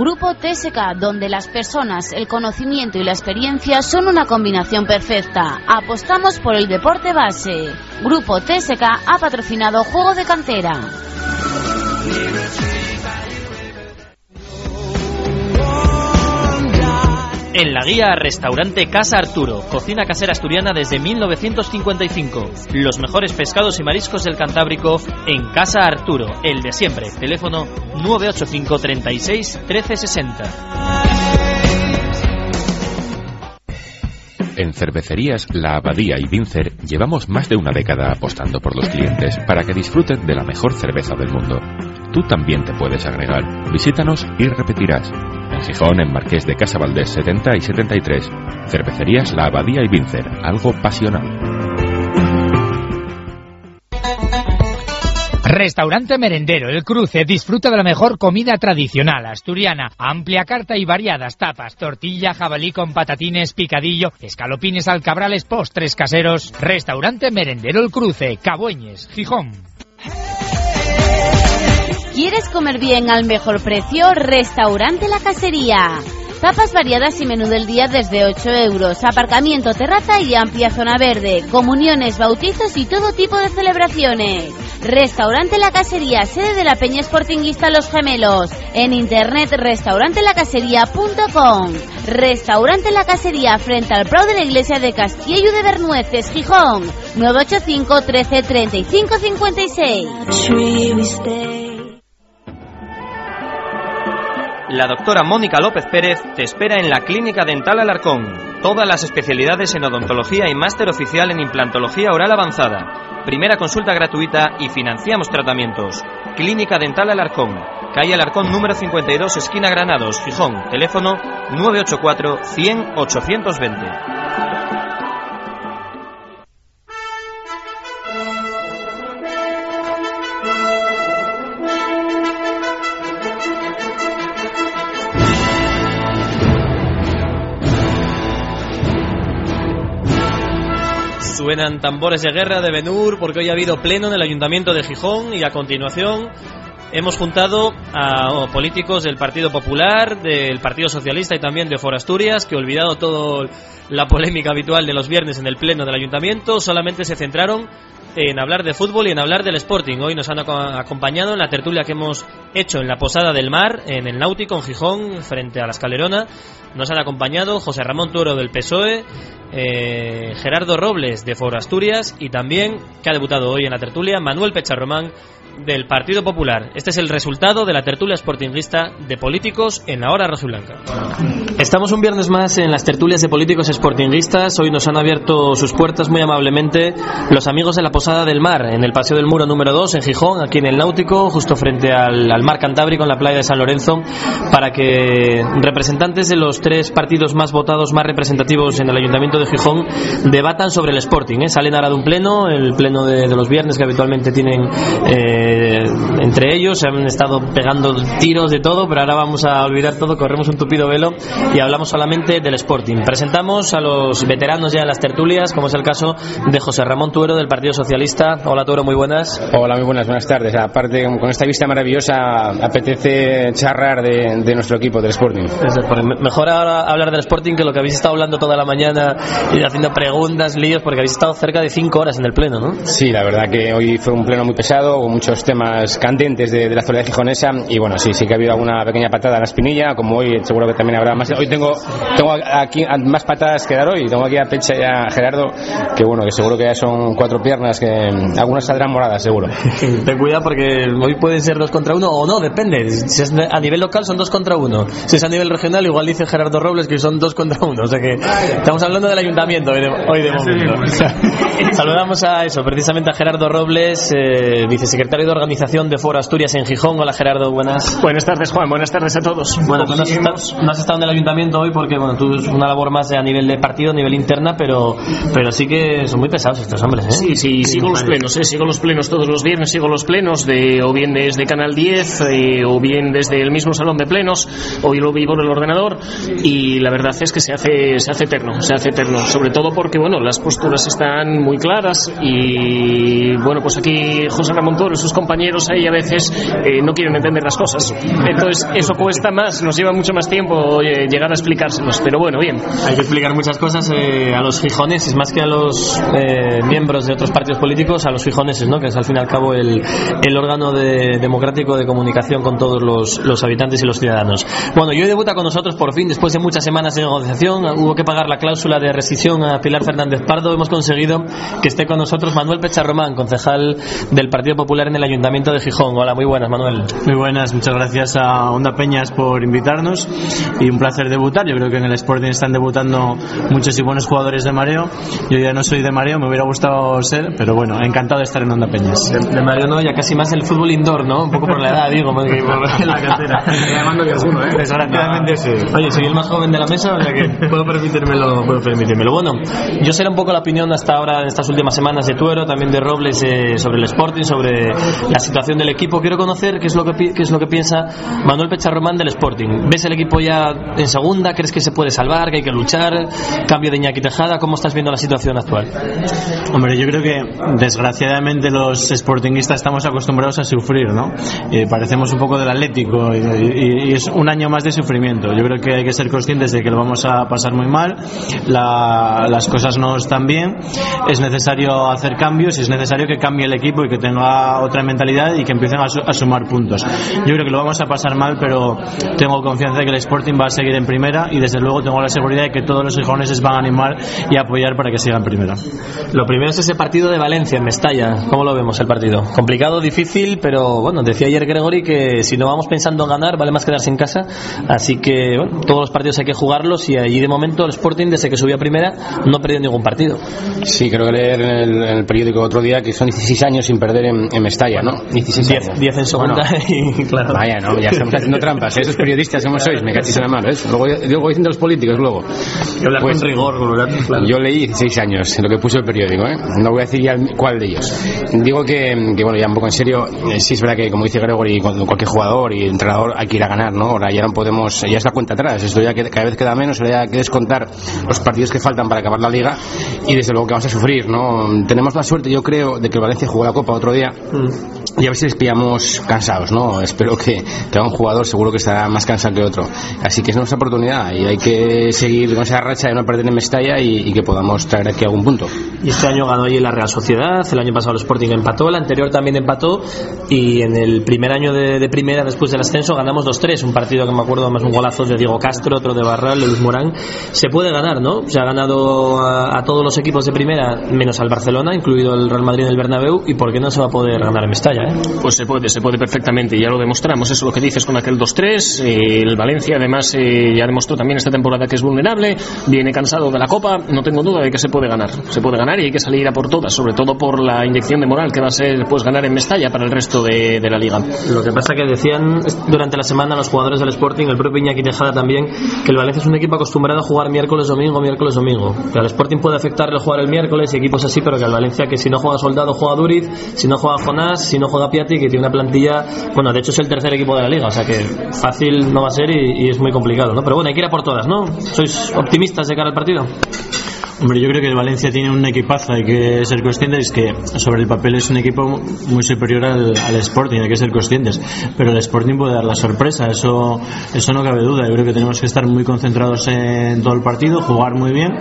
Grupo TSK, donde las personas, el conocimiento y la experiencia son una combinación perfecta. Apostamos por el deporte base. Grupo TSK ha patrocinado Juego de Cantera. En la guía Restaurante Casa Arturo, cocina casera asturiana desde 1955. Los mejores pescados y mariscos del Cantábrico en Casa Arturo, el de siempre. Teléfono 985 36 1360. En cervecerías La Abadía y Vincer llevamos más de una década apostando por los clientes para que disfruten de la mejor cerveza del mundo. Tú también te puedes agregar. Visítanos y repetirás. Gijón, en Marqués de Casa Valdés 70 y 73. Cervecerías La Abadía y Vincer. Algo pasional. Restaurante Merendero El Cruce disfruta de la mejor comida tradicional asturiana. Amplia carta y variadas tapas, tortilla, jabalí con patatines, picadillo, escalopines alcabrales, postres caseros. Restaurante Merendero El Cruce, Cabueñes, Gijón. ¿Quieres comer bien al mejor precio? Restaurante La Casería. Tapas variadas y menú del día desde 8 euros. Aparcamiento, terraza y amplia zona verde. Comuniones, bautizos y todo tipo de celebraciones. Restaurante La Casería, sede de la Peña Sportinguista Los Gemelos. En internet restaurantelacasería.com. Restaurante La Casería frente al Prado de la Iglesia de Castillo de Bernueces, Gijón. 985 13 35 56. La doctora Mónica López Pérez te espera en la Clínica Dental Alarcón. Todas las especialidades en odontología y máster oficial en implantología oral avanzada. Primera consulta gratuita y financiamos tratamientos. Clínica Dental Alarcón. Calle Alarcón número 52, esquina Granados, Gijón. Teléfono 984 100 820. Suenan tambores de guerra de Benur porque hoy ha habido pleno en el Ayuntamiento de Gijón y a continuación hemos juntado a oh, políticos del Partido Popular, del Partido Socialista y también de Forasturias que olvidado toda la polémica habitual de los viernes en el pleno del Ayuntamiento, solamente se centraron en hablar de fútbol y en hablar del Sporting. Hoy nos han aco- acompañado en la tertulia que hemos hecho en la Posada del Mar, en el Náutico, en Gijón, frente a la Escalerona. Nos han acompañado José Ramón Tuero del PSOE, eh, Gerardo Robles de Foro Asturias y también, que ha debutado hoy en la tertulia, Manuel Pecharromán del Partido Popular. Este es el resultado de la tertulia sportinguista de políticos en la hora rojiblanca. Estamos un viernes más en las tertulias de políticos sportinguistas. Hoy nos han abierto sus puertas muy amablemente los amigos de la Posada del Mar, en el Paseo del Muro número 2, en Gijón, aquí en el Náutico, justo frente al, al mar Cantábrico, en la playa de San Lorenzo, para que representantes de los tres partidos más votados, más representativos en el Ayuntamiento de Gijón, debatan sobre el Sporting. ¿eh? Salen ahora de un pleno, el pleno de, de los viernes que habitualmente tienen eh, entre ellos, se han estado pegando tiros de todo, pero ahora vamos a olvidar todo, corremos un tupido velo y hablamos solamente del Sporting. Presentamos a los veteranos ya en las tertulias, como es el caso de José Ramón Tuero del Partido Socialista. Hola Tuero, muy buenas. Hola, muy buenas, buenas tardes. Aparte, con esta vista maravillosa, apetece charrar de, de nuestro equipo, del Sporting. Mejor ahora hablar del Sporting que lo que habéis estado hablando toda la mañana y haciendo preguntas, líos, porque habéis estado cerca de cinco horas en el pleno, ¿no? Sí, la verdad que hoy fue un pleno muy pesado, con mucho esos temas candentes de, de la actualidad gijonesa y bueno, sí, sí que ha habido alguna pequeña patada en la espinilla, como hoy seguro que también habrá más. Hoy tengo, tengo aquí más patadas que dar hoy, tengo aquí a Pecha y a Gerardo, que bueno, que seguro que ya son cuatro piernas, que algunas saldrán moradas, seguro. Ten cuidado porque hoy pueden ser dos contra uno o no, depende. Si es a nivel local son dos contra uno. Si es a nivel regional, igual dice Gerardo Robles que son dos contra uno. O sea que estamos hablando del ayuntamiento hoy de, hoy de momento. Saludamos a eso, precisamente a Gerardo Robles, eh, vicesecretario de organización de Foro Asturias en Gijón. Hola Gerardo, buenas. Buenas tardes, Juan. Buenas tardes a todos. Bueno, tú no has, estado, no has estado en el ayuntamiento hoy porque bueno, tú es una labor más a nivel de partido, a nivel interna, pero, pero sí que son muy pesados estos hombres. ¿eh? Sí, sí, sigo los plenos, ¿eh? sigo los plenos todos los viernes, sigo los plenos, de, o bien desde Canal 10, eh, o bien desde el mismo salón de plenos, hoy lo vivo en el ordenador, y la verdad es que se hace, se hace eterno, se hace eterno, sobre todo porque, bueno, las posturas están muy claras, y bueno, pues aquí José Ramón Toro y sus compañeros ahí a veces eh, no quieren entender las cosas. Entonces, eso cuesta más, nos lleva mucho más tiempo eh, llegar a explicárselos, pero bueno, bien. Hay que explicar muchas cosas eh, a los gijoneses, más que a los eh, miembros de otros partidos políticos, a los gijoneses, ¿no? que es al fin y al cabo el, el órgano de, democrático de comunicación con todos los, los, habitantes y los ciudadanos. Bueno, y hoy debuta con nosotros por fin, después de muchas semanas de negociación, hubo que pagar la cláusula de rescisión a Pilar Fernández Pardo, hemos conseguido que esté con nosotros Manuel Pecharromán, concejal del Partido Popular en el Ayuntamiento de Gijón. Hola, muy buenas, Manuel. Muy buenas, muchas gracias a Onda Peñas por invitarnos y un placer debutar. Yo creo que en el Sporting están debutando muchos y buenos jugadores de mareo. Yo ya no soy de mareo, me hubiera gustado ser, pero bueno, encantado de estar en Onda Peñas. De, de mareo no, ya casi más el fútbol indoor, ¿no? Un poco por la edad, digo, más que por la cantera. Alguno, ¿eh? Desgraciadamente sí. Oye, soy el más joven de la mesa, o sea que puedo permitírmelo, puedo permitírmelo. Bueno, yo sé un poco la opinión hasta ahora en estas últimas semanas de Tuero, también de Robles eh, sobre el Sporting, sobre la situación del equipo. Quiero conocer qué es lo que, qué es lo que piensa Manuel Pecharromán del Sporting. ¿Ves el equipo ya en segunda? ¿Crees que se puede salvar? ¿Que hay que luchar? ¿Cambio de Iñaki Tejada? ¿Cómo estás viendo la situación actual? Hombre, yo creo que desgraciadamente los sportinguistas estamos acostumbrados a sufrir, ¿no? Eh, parecemos un poco del Atlético y, y, y, es un año más de sufrimiento. Yo creo que hay que ser conscientes de que lo vamos a pasar muy mal, la, las cosas no están bien, es necesario hacer cambios y es necesario que cambie el equipo y que tenga otra mentalidad y que empiecen a, su, a sumar puntos. Yo creo que lo vamos a pasar mal, pero tengo confianza de que el Sporting va a seguir en primera y desde luego tengo la seguridad de que todos los gijoneses van a animar y apoyar para que siga en primera. Lo primero es ese partido de Valencia en Mestalla. ¿Cómo lo vemos el partido? Complicado, difícil, pero bueno, decía ayer Gregory que si no vamos pensando en ganar, vale más quedarse en casa. Así que bueno, todos los partidos hay que jugarlos y allí de momento el Sporting, desde que subió a primera, no ha perdido ningún partido. Sí, creo que leer en el, en el periódico otro día que son 16 años sin perder en, en Mestalla, ¿no? 16 10, años. 10 en segunda Bueno, y claro. Vaya, no, ya estamos haciendo trampas. ¿eh? Esos periodistas como sois, me cachis en la mano. ¿eh? Luego, luego dicen de los políticos, luego. Hablar con rigor, con los datos, claro. Yo leí 16 años, lo que puso el periódico, ¿eh? No voy a decir ya cuál de ellos. Digo que, que, bueno, ya un poco en serio, eh, sí es verdad que, como dice Gregory, cuando cualquier jugador y entrenador hay que ir a ganar, ¿no? Ahora ya no podemos, ya es la cuenta atrás, esto ya que, cada vez queda menos, ahora ya hay que descontar los partidos que faltan para acabar la liga y desde luego que vamos a sufrir, ¿no? Tenemos la suerte, yo creo, de que el Valencia jugó la Copa otro día y a ver si les pillamos cansados, ¿no? Espero que, que un jugador seguro que estará más cansado que otro. Así que es nuestra oportunidad y hay que seguir con esa racha de no perder en Mestalla y, y que podamos traer aquí algún punto. Y este año ganó allí la Real Sociedad, el año pasado el Sporting empató, el anterior también empató y en el primer año de, de primera después del ascenso ganamos 2-3, un partido que me acuerdo más un golazo de Diego Castro, otro de Barral, de Luis Morán. Se puede ganar, ¿no? Se ha ganado a, a, todos los equipos de primera menos al Barcelona, incluido el Real Madrid en el Bernabéu y ¿por qué no se va a poder ganar en Mestalla? Eh? Pues se puede, se puede perfectamente, ya lo demostramos, eso es lo que dices con aquel 2-3, eh, el Valencia además eh, ya demostró también esta temporada que es vulnerable, viene cansado de la Copa, no tengo duda de que se puede ganar, se puede ganar y hay que salir a por todas, sobre todo por la inyección de moral que va a ser pues ganar en Mestalla para el resto de, de la liga. Lo que pasa que decían durante la semana los jugadores del Sporting, el propio Iñaki Tejada también, que el Valencia es un equipo acostumbrado a jugar miércoles, domingo, miércoles, domingo. Que al Sporting puede afectarle jugar el miércoles y equipos así, pero que al Valencia que si no juega Soldado juega Duriz, si no juega Jonás, si no juega Piatti, que tiene una plantilla, bueno, de hecho es el tercer equipo de la liga, o sea que fácil no va a ser y, y es muy complicado, ¿no? Pero bueno, hay que ir a por todas, ¿no? ¿Sois optimistas de cara al partido? Hombre, yo creo que el Valencia tiene un equipazo, hay que ser conscientes que sobre el papel es un equipo muy superior al, al Sporting, hay que ser conscientes. Pero el Sporting puede dar la sorpresa, eso, eso no cabe duda. Yo creo que tenemos que estar muy concentrados en todo el partido, jugar muy bien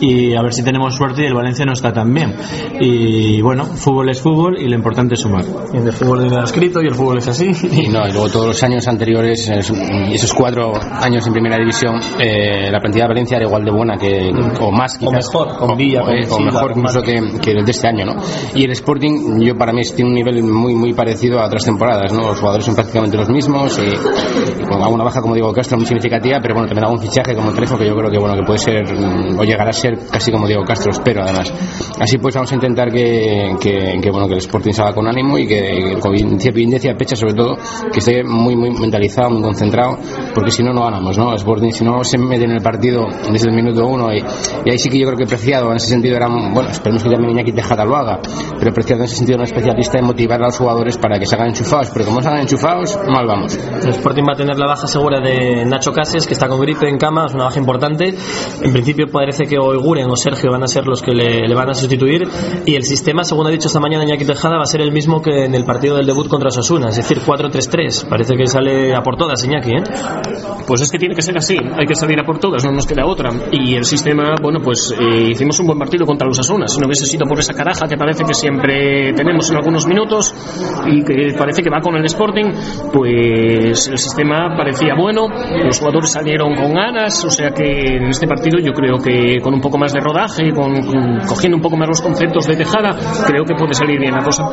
y a ver si tenemos suerte y el Valencia no está tan bien. Y bueno, fútbol es fútbol y lo importante es sumar. Y el fútbol viene escrito y el fútbol es así. Y no, y luego todos los años anteriores, esos, esos cuatro años en primera división, eh, la plantilla de Valencia era igual de buena que, o más quizás, mejor, con Villa, o, con eh, o Silva, mejor incluso que, que el de este año, ¿no? Y el Sporting, yo para mí tiene un nivel muy muy parecido a otras temporadas, ¿no? Los jugadores son prácticamente los mismos, y con alguna baja como digo Castro muy significativa, pero bueno, también algún fichaje como Trejo que yo creo que bueno que puede ser mm, o llegar a ser casi como Diego Castro, espero además. Así pues vamos a intentar que, que, que, bueno que el Sporting salga con ánimo y que con independencia pecha sobre todo que esté muy muy mentalizado, muy concentrado, porque si no no ganamos, ¿no? El Sporting si no se mete en el partido desde el minuto uno y, y ahí sí que yo creo que Preciado en ese sentido era bueno, esperemos que también Iñaki Tejada lo haga, pero Preciado en ese sentido era un especialista en motivar a los jugadores para que se hagan enchufados, pero como se hagan enchufados, mal vamos. El Sporting va a tener la baja segura de Nacho Cases, que está con gripe en cama, es una baja importante. En principio parece que o Eguren o Sergio van a ser los que le, le van a sustituir. Y el sistema, según ha dicho esta mañana Iñaki Tejada, va a ser el mismo que en el partido del debut contra Osasuna, es decir, 4-3-3. Parece que sale a por todas Iñaki, ¿eh? Pues es que tiene que ser así, hay que salir a por todas, no nos queda otra. Y el sistema, bueno, pues eh, hicimos un buen partido contra los Asunas. Si no hubiese sido por esa caraja que parece que siempre tenemos en algunos minutos y que parece que va con el Sporting, pues el sistema parecía bueno, los jugadores salieron con ganas, o sea que en este partido yo creo que con un poco más de rodaje, con, cogiendo un poco más los conceptos de Tejada, creo que puede salir bien la cosa.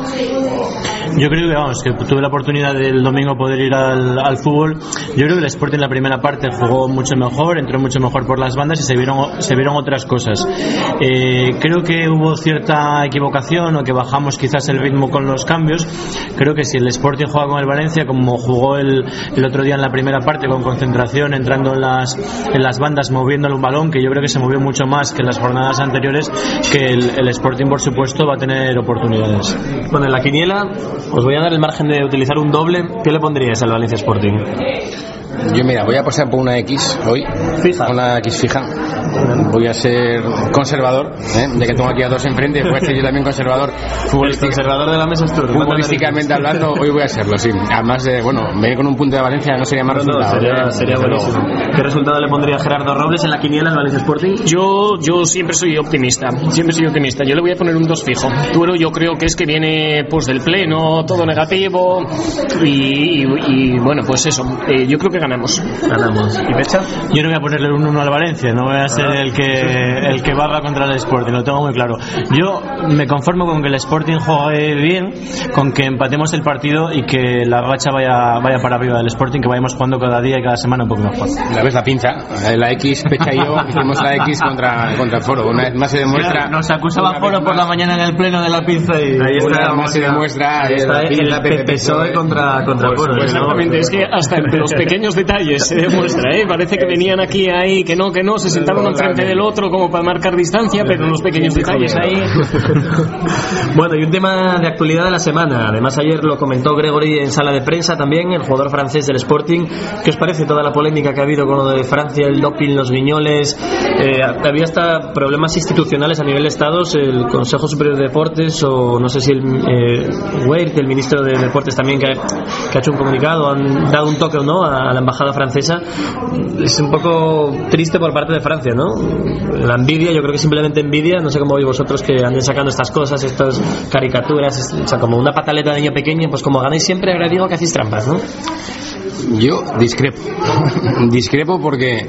Yo creo que, vamos, que tuve la oportunidad del domingo poder ir al, al fútbol. Yo creo que el Sporting en la primera parte jugó mucho mejor, entró mucho mejor por las bandas y se vieron, se vieron otras cosas. Eh, creo que hubo cierta equivocación o que bajamos quizás el ritmo con los cambios. Creo que si el Sporting juega con el Valencia, como jugó el, el otro día en la primera parte, con concentración, entrando en las, en las bandas, moviéndole un balón, que yo creo que se movió mucho más que en las jornadas anteriores, que el, el Sporting, por supuesto, va a tener oportunidades. Bueno, en la quiniela os voy a dar el margen de utilizar un doble. ¿Qué le pondríais al Valencia Sporting? Yo mira, voy a pasar por una X hoy, una X fija. Voy a ser conservador, ¿eh? ya que tengo aquí a dos enfrente, voy a ser yo también conservador. Futbolística- conservador de la mesa es tú. Futbolísticamente hablando, hoy voy a serlo, sí. Además de, bueno, venir con un punto de Valencia no sería más No, no, resultado. sería, ¿eh? sería buenísimo. ¿Qué resultado le pondría Gerardo Robles en la quiniela al Valencia Sporting? Yo, yo siempre soy optimista, siempre soy optimista. Yo le voy a poner un 2 fijo. Tuero yo creo que es que viene pues del pleno, todo negativo y, y- y, bueno, pues eso. eh, yo creo que ganamos. Ganamos. ¿Y Pecha? Yo no voy a ponerle un 1 al Valencia, no voy a ser el que el que vaga contra el Sporting, lo tengo muy claro. Yo me conformo con que el Sporting juegue bien, con que empatemos el partido y que la racha vaya vaya para arriba del Sporting, que vayamos jugando cada día y cada semana un poco mejor. La ves la pinza, eh, la X, Pecha y yo hicimos la X contra, contra el foro. Una vez más se demuestra. Nos acusaba Foro por la mañana en el pleno de la pinza y Ahí está, Una vez más se demuestra, Ahí está la el PSOE contra, contra Por Foro. ¿no? Exactamente, es que hasta entre los pequeños detalles se demuestra, ¿eh? Parece que venían aquí, ahí, que no, que no, se sentaron enfrente del otro como para marcar distancia, pero en los pequeños detalles ahí. Bueno, y un tema de actualidad de la semana. Además, ayer lo comentó Gregory en sala de prensa también, el jugador francés del Sporting. ¿Qué os parece toda la polémica que ha habido con lo de Francia, el doping, los viñoles? Eh, había hasta problemas institucionales a nivel de Estados, el Consejo Superior de Deportes, o no sé si el eh, Weir, el ministro de Deportes también, que ha, que ha hecho un comunicado, han dado un toque o no a, a la embajada francesa. Es un poco triste por parte de Francia, ¿no? La envidia, yo creo que simplemente envidia, no sé cómo veis vosotros que anden sacando estas cosas, estas caricaturas, o sea, como una pataleta de niño pequeño, pues como ganáis siempre, ahora digo que hacéis trampas, ¿no? Yo discrepo. discrepo porque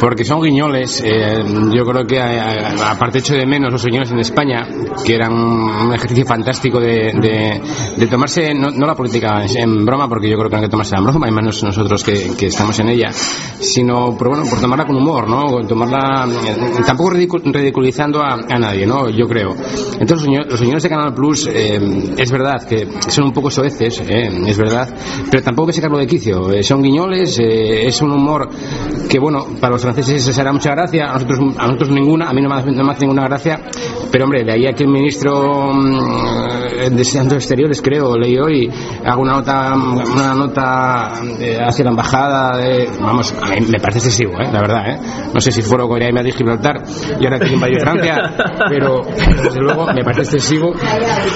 porque son guiñoles. eh, yo creo que eh, aparte echo de menos los guiñoles en España, que eran un ejercicio fantástico de, de, de tomarse, no, no la política en broma, porque yo creo que no hay que tomarse en broma, y menos nosotros que, que estamos en ella, sino por, bueno, por tomarla con humor, ¿no? Tomarla, eh, tampoco ridicu- ridiculizando a, a nadie, ¿no? Yo creo. Entonces los señores de Canal Plus, eh, es verdad que son un poco soeces, eh, es verdad, pero tampoco hay que sacarlo de quicio. Eh, son guiñoles, es un humor que, bueno, para los franceses les hará mucha gracia, a nosotros, a nosotros ninguna, a mí no me, hace, no me hace ninguna gracia, pero hombre, de ahí a que el ministro mm, de Asuntos Exteriores, creo, leí hoy, haga una nota, una nota eh, hacia la embajada, de- vamos, a mí me parece excesivo, ¿eh? la verdad, ¿eh? no sé si foro Corea y Madrid Gibraltar y ahora que invadió Francia, pero, desde luego me parece excesivo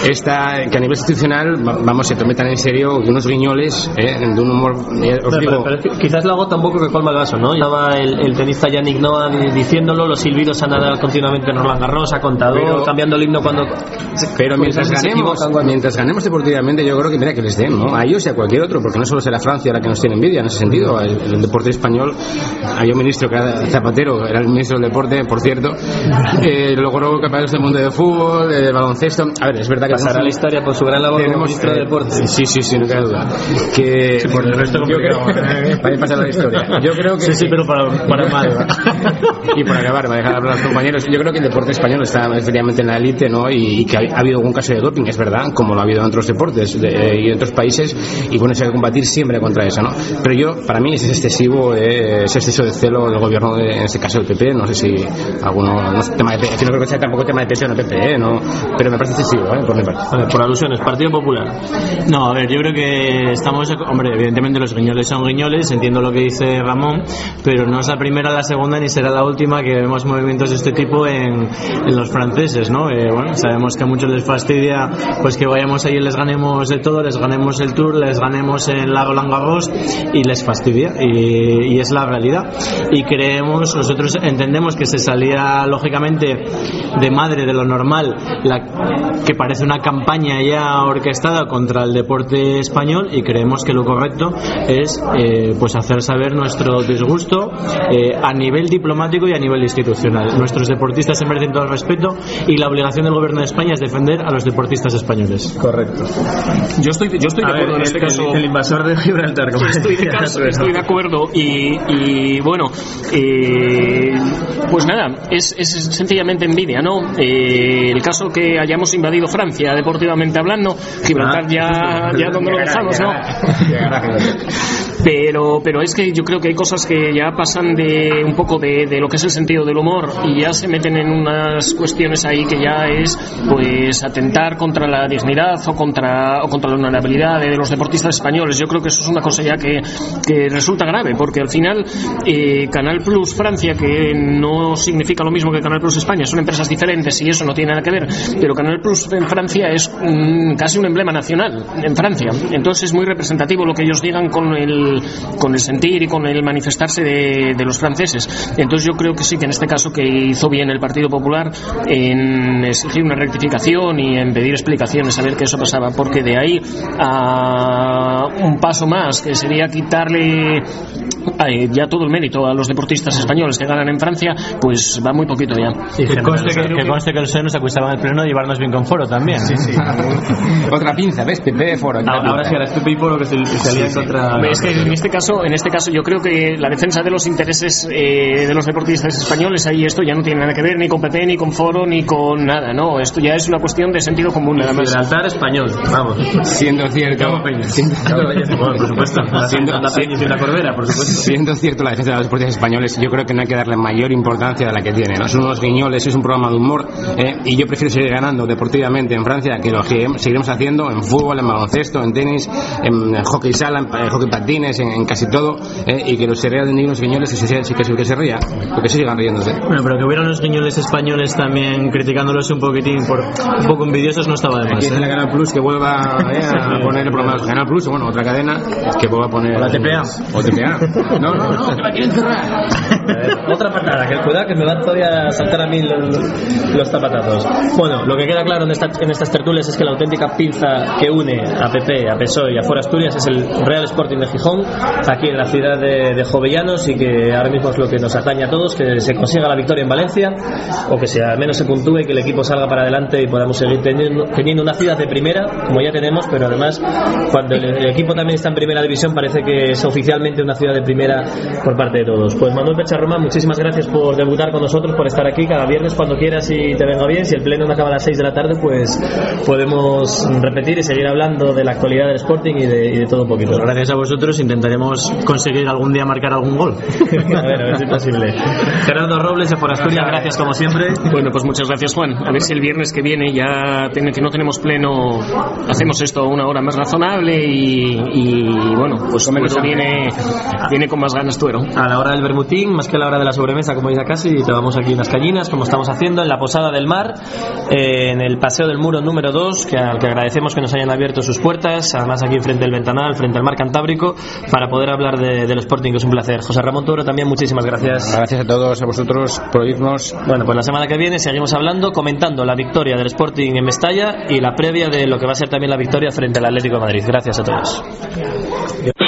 esta, que a nivel institucional, va- vamos, se tomen tan en serio que unos guiñoles ¿eh? de un humor, eh, os digo, pero quizás la gota un poco que colma el vaso, ¿no? Estaba el, el tenista Yannick Noah di- diciéndolo, los silbidos a nadar continuamente en Roland Garros, a contador, Pero- cambiando el himno cuando. Pero mientras ganemos, mientras ganemos deportivamente, yo creo que mira que les den, ¿no? A ellos y a cualquier otro, porque no solo será Francia la que nos tiene envidia en ese sentido. El, el deporte español, había un ministro que era Zapatero, era el ministro del deporte, por cierto, eh, logró campeones del mundo de fútbol, de baloncesto. A ver, es verdad que Pasará la historia por su gran labor como tenemos, ministro de eh, deporte. Sí, sí, sí, no cabe duda. Que por el resto yo creo, para pasar la historia. Yo creo que Sí, sí, pero para, para mal. y por acabar, para dejar hablar a los compañeros, yo creo que el deporte español está efectivamente en la élite, ¿no? Y, y que ha, ha habido algún caso de doping, es verdad, como lo ha habido en otros deportes de- y en otros países, y bueno, se hay que combatir siempre contra eso, ¿no? Pero yo, para mí, es excesivo, eh, ese exceso de celo del gobierno, de, en este caso del PP, no sé si alguno, no sé, tema de que no creo que sea tampoco tema de PP o PP, ¿eh? No, pero me parece excesivo, ¿eh? Por mi parte. Vale, por alusiones, Partido Popular. No, a ver, yo creo que estamos, hombre, evidentemente los guiñoles son guiñoles, entiendo lo que dice Ramón, pero no es la primera, la segunda ni será la última que vemos movimientos de este tipo en, en los franceses, ¿no? Eh, bueno, sabemos que a muchos les fastidia pues que vayamos ahí y les ganemos de todo, les ganemos el Tour, les ganemos en la Roland y les fastidia y, y es la realidad. Y creemos, nosotros entendemos que se salía lógicamente de madre de lo normal, la, que parece una campaña ya orquestada contra el deporte español y creemos que lo correcto es eh, pues hacer saber nuestro disgusto eh, a nivel diplomático y a nivel institucional. Nuestros deportistas se merecen todo el respeto y la obligación del gobierno de España es defender a los deportistas españoles. Correcto. Yo estoy, yo estoy A de ver, acuerdo en este el- caso. el invasor de Gibraltar, como Estoy de, caso- estoy de acuerdo y, y, bueno, eh, pues nada, es, es sencillamente envidia, ¿no? Eh, el caso que hayamos invadido Francia, deportivamente hablando, Gibraltar ya, ya donde lo dejamos, ¿no? Pero, pero es que yo creo que hay cosas que ya pasan de un poco de, de lo que es el sentido del humor y ya se meten en unas cuestiones ahí que ya es pues atentar contra la dignidad o contra, o contra la honorabilidad de los deportistas españoles. Yo creo que eso es una cosa ya que, que resulta grave porque al final eh, Canal Plus Francia, que no significa lo mismo que Canal Plus España, son empresas diferentes y eso no tiene nada que ver, pero Canal Plus en Francia es mm, casi un emblema nacional en Francia. Entonces es muy representativo lo que ellos digan con el, con el sentir y con el manifestarse de, de los franceses. Entonces yo creo que sí que en este caso que hizo bien el Partido Popular en exigir una rectificación y en pedir explicaciones a ver qué eso pasaba, porque de ahí a un paso más, que sería quitarle eh, ya todo el mérito a los deportistas españoles que ganan en Francia, pues va muy poquito ya. Que conste que, que conste que el PSOE nos acusaba en el pleno de llevarnos bien con foro también. Sí, sí. Otra pinza, ¿ves? PP foro. Ahora, sí, es Pepe y Polo que se, que contra. Hombre, Es que en este caso, en este caso, yo creo que la defensa de los intereses eh, de los deportistas españoles ahí esto ya no tiene nada que ver ni con PP ni con Foro ni con nada, no. Esto ya es una cuestión de sentido común nada más. Gibraltar español, vamos. Siendo cierto. Siendo, Bueno, por supuesto. La, Siendo- la Peña y la Corbera, por supuesto. siendo cierto la defensa de los deportistas españoles, yo creo que no hay que darle mayor importancia de la que tiene. ¿no? Son unos guiñoles, es un programa de humor eh, y yo prefiero seguir ganando deportivamente en Francia que lo que seguiremos haciendo en fútbol, en baloncesto, en tenis, en hockey sala, en, pa- hockey patines, en, en casi todo eh, y que los rían de unos guiñoles que se, que, se- que se ría, porque se sigan riéndose. Bueno, pero que hubieran los guiñoles españoles también criticándolos un poquitín por un poco envidiosos no estaba de más. Aquí ¿eh? la Canal Plus que vuelva eh, a poner el programa de Canal Plus, o bueno, otra cadena que vuelva a poner. O la TPA. O TPA. No, no, no, que la quieren cerrar. Otra patada, que cuidado que me van todavía a saltar a mí los, los zapatazos. Bueno, lo que queda claro en, esta- en estas tertulias es que la auténtica pinza que une a PP, a PSOE y a Fora Asturias es el Real Sporting de Gijón, aquí en la ciudad de, de Jovellanos y que ahora mismo es lo que nos atañe a todos, que se consiga la victoria en Valencia o que sea, al menos se puntúe y que el equipo salga para adelante y podamos seguir teniendo, teniendo una ciudad de primera, como ya tenemos, pero además cuando el, el equipo también está en primera división parece que es oficialmente una ciudad de primera por parte de todos. Pues Manuel Pecharroma, muchísimas gracias por debutar con nosotros, por estar aquí cada viernes cuando quieras y te venga bien. Si el pleno no acaba a las 6 de la tarde, pues podemos repetir y seguir hablando de la actualidad del Sporting y de, y de todo un poquito. Pues gracias a vosotros intentaremos conseguir algún día marcar algún gol. a ver, a ver si es posible. Gerardo Robles de Forasturias, gracias como siempre. Bueno, pues muchas gracias, Juan. A ver si el viernes que viene ya tiene, que no tenemos pleno, hacemos esto a una hora más razonable y, y bueno, pues Tuero viene, viene con más ganas Tuero. A la hora del bermutín, más que a la hora de la sobremesa, como dice casi, te vamos aquí unas cañinas, como estamos haciendo en la Posada del Mar, eh, en el Paseo del Muro número 2, que al que agradecemos que nos hayan abierto sus puertas, además aquí frente al ventanal, frente al mar Cantábrico, para poder hablar de- del Sporting, que es un placer. José Ramón Toro, también muchísimas gracias. Gracias a todos, a vosotros por oírnos. Bueno, pues la semana que viene seguimos hablando, comentando la victoria del Sporting en Mestalla y la previa de lo que va a ser también la victoria frente al Atlético de Madrid. Gracias a todos.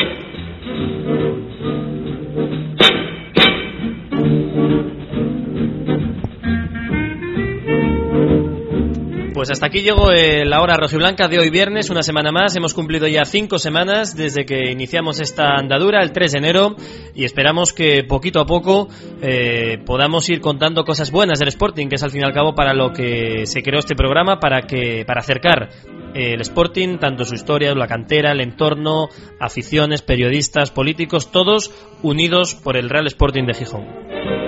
Pues hasta aquí llegó eh, la hora rojiblanca de hoy viernes, una semana más. Hemos cumplido ya cinco semanas desde que iniciamos esta andadura, el 3 de enero, y esperamos que poquito a poco eh, podamos ir contando cosas buenas del Sporting, que es al fin y al cabo para lo que se creó este programa, para que para acercar eh, el Sporting, tanto su historia, la cantera, el entorno, aficiones, periodistas, políticos, todos unidos por el Real Sporting de Gijón.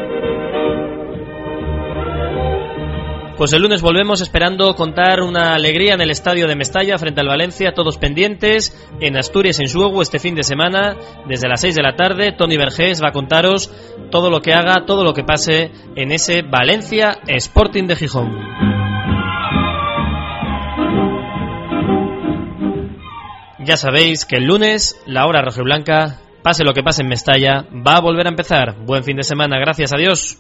Pues el lunes volvemos esperando contar una alegría en el estadio de Mestalla frente al Valencia, todos pendientes. En Asturias, en Suego, este fin de semana, desde las 6 de la tarde, Tony Vergés va a contaros todo lo que haga, todo lo que pase en ese Valencia Sporting de Gijón. Ya sabéis que el lunes, la hora rojiblanca, pase lo que pase en Mestalla, va a volver a empezar. Buen fin de semana, gracias a Dios.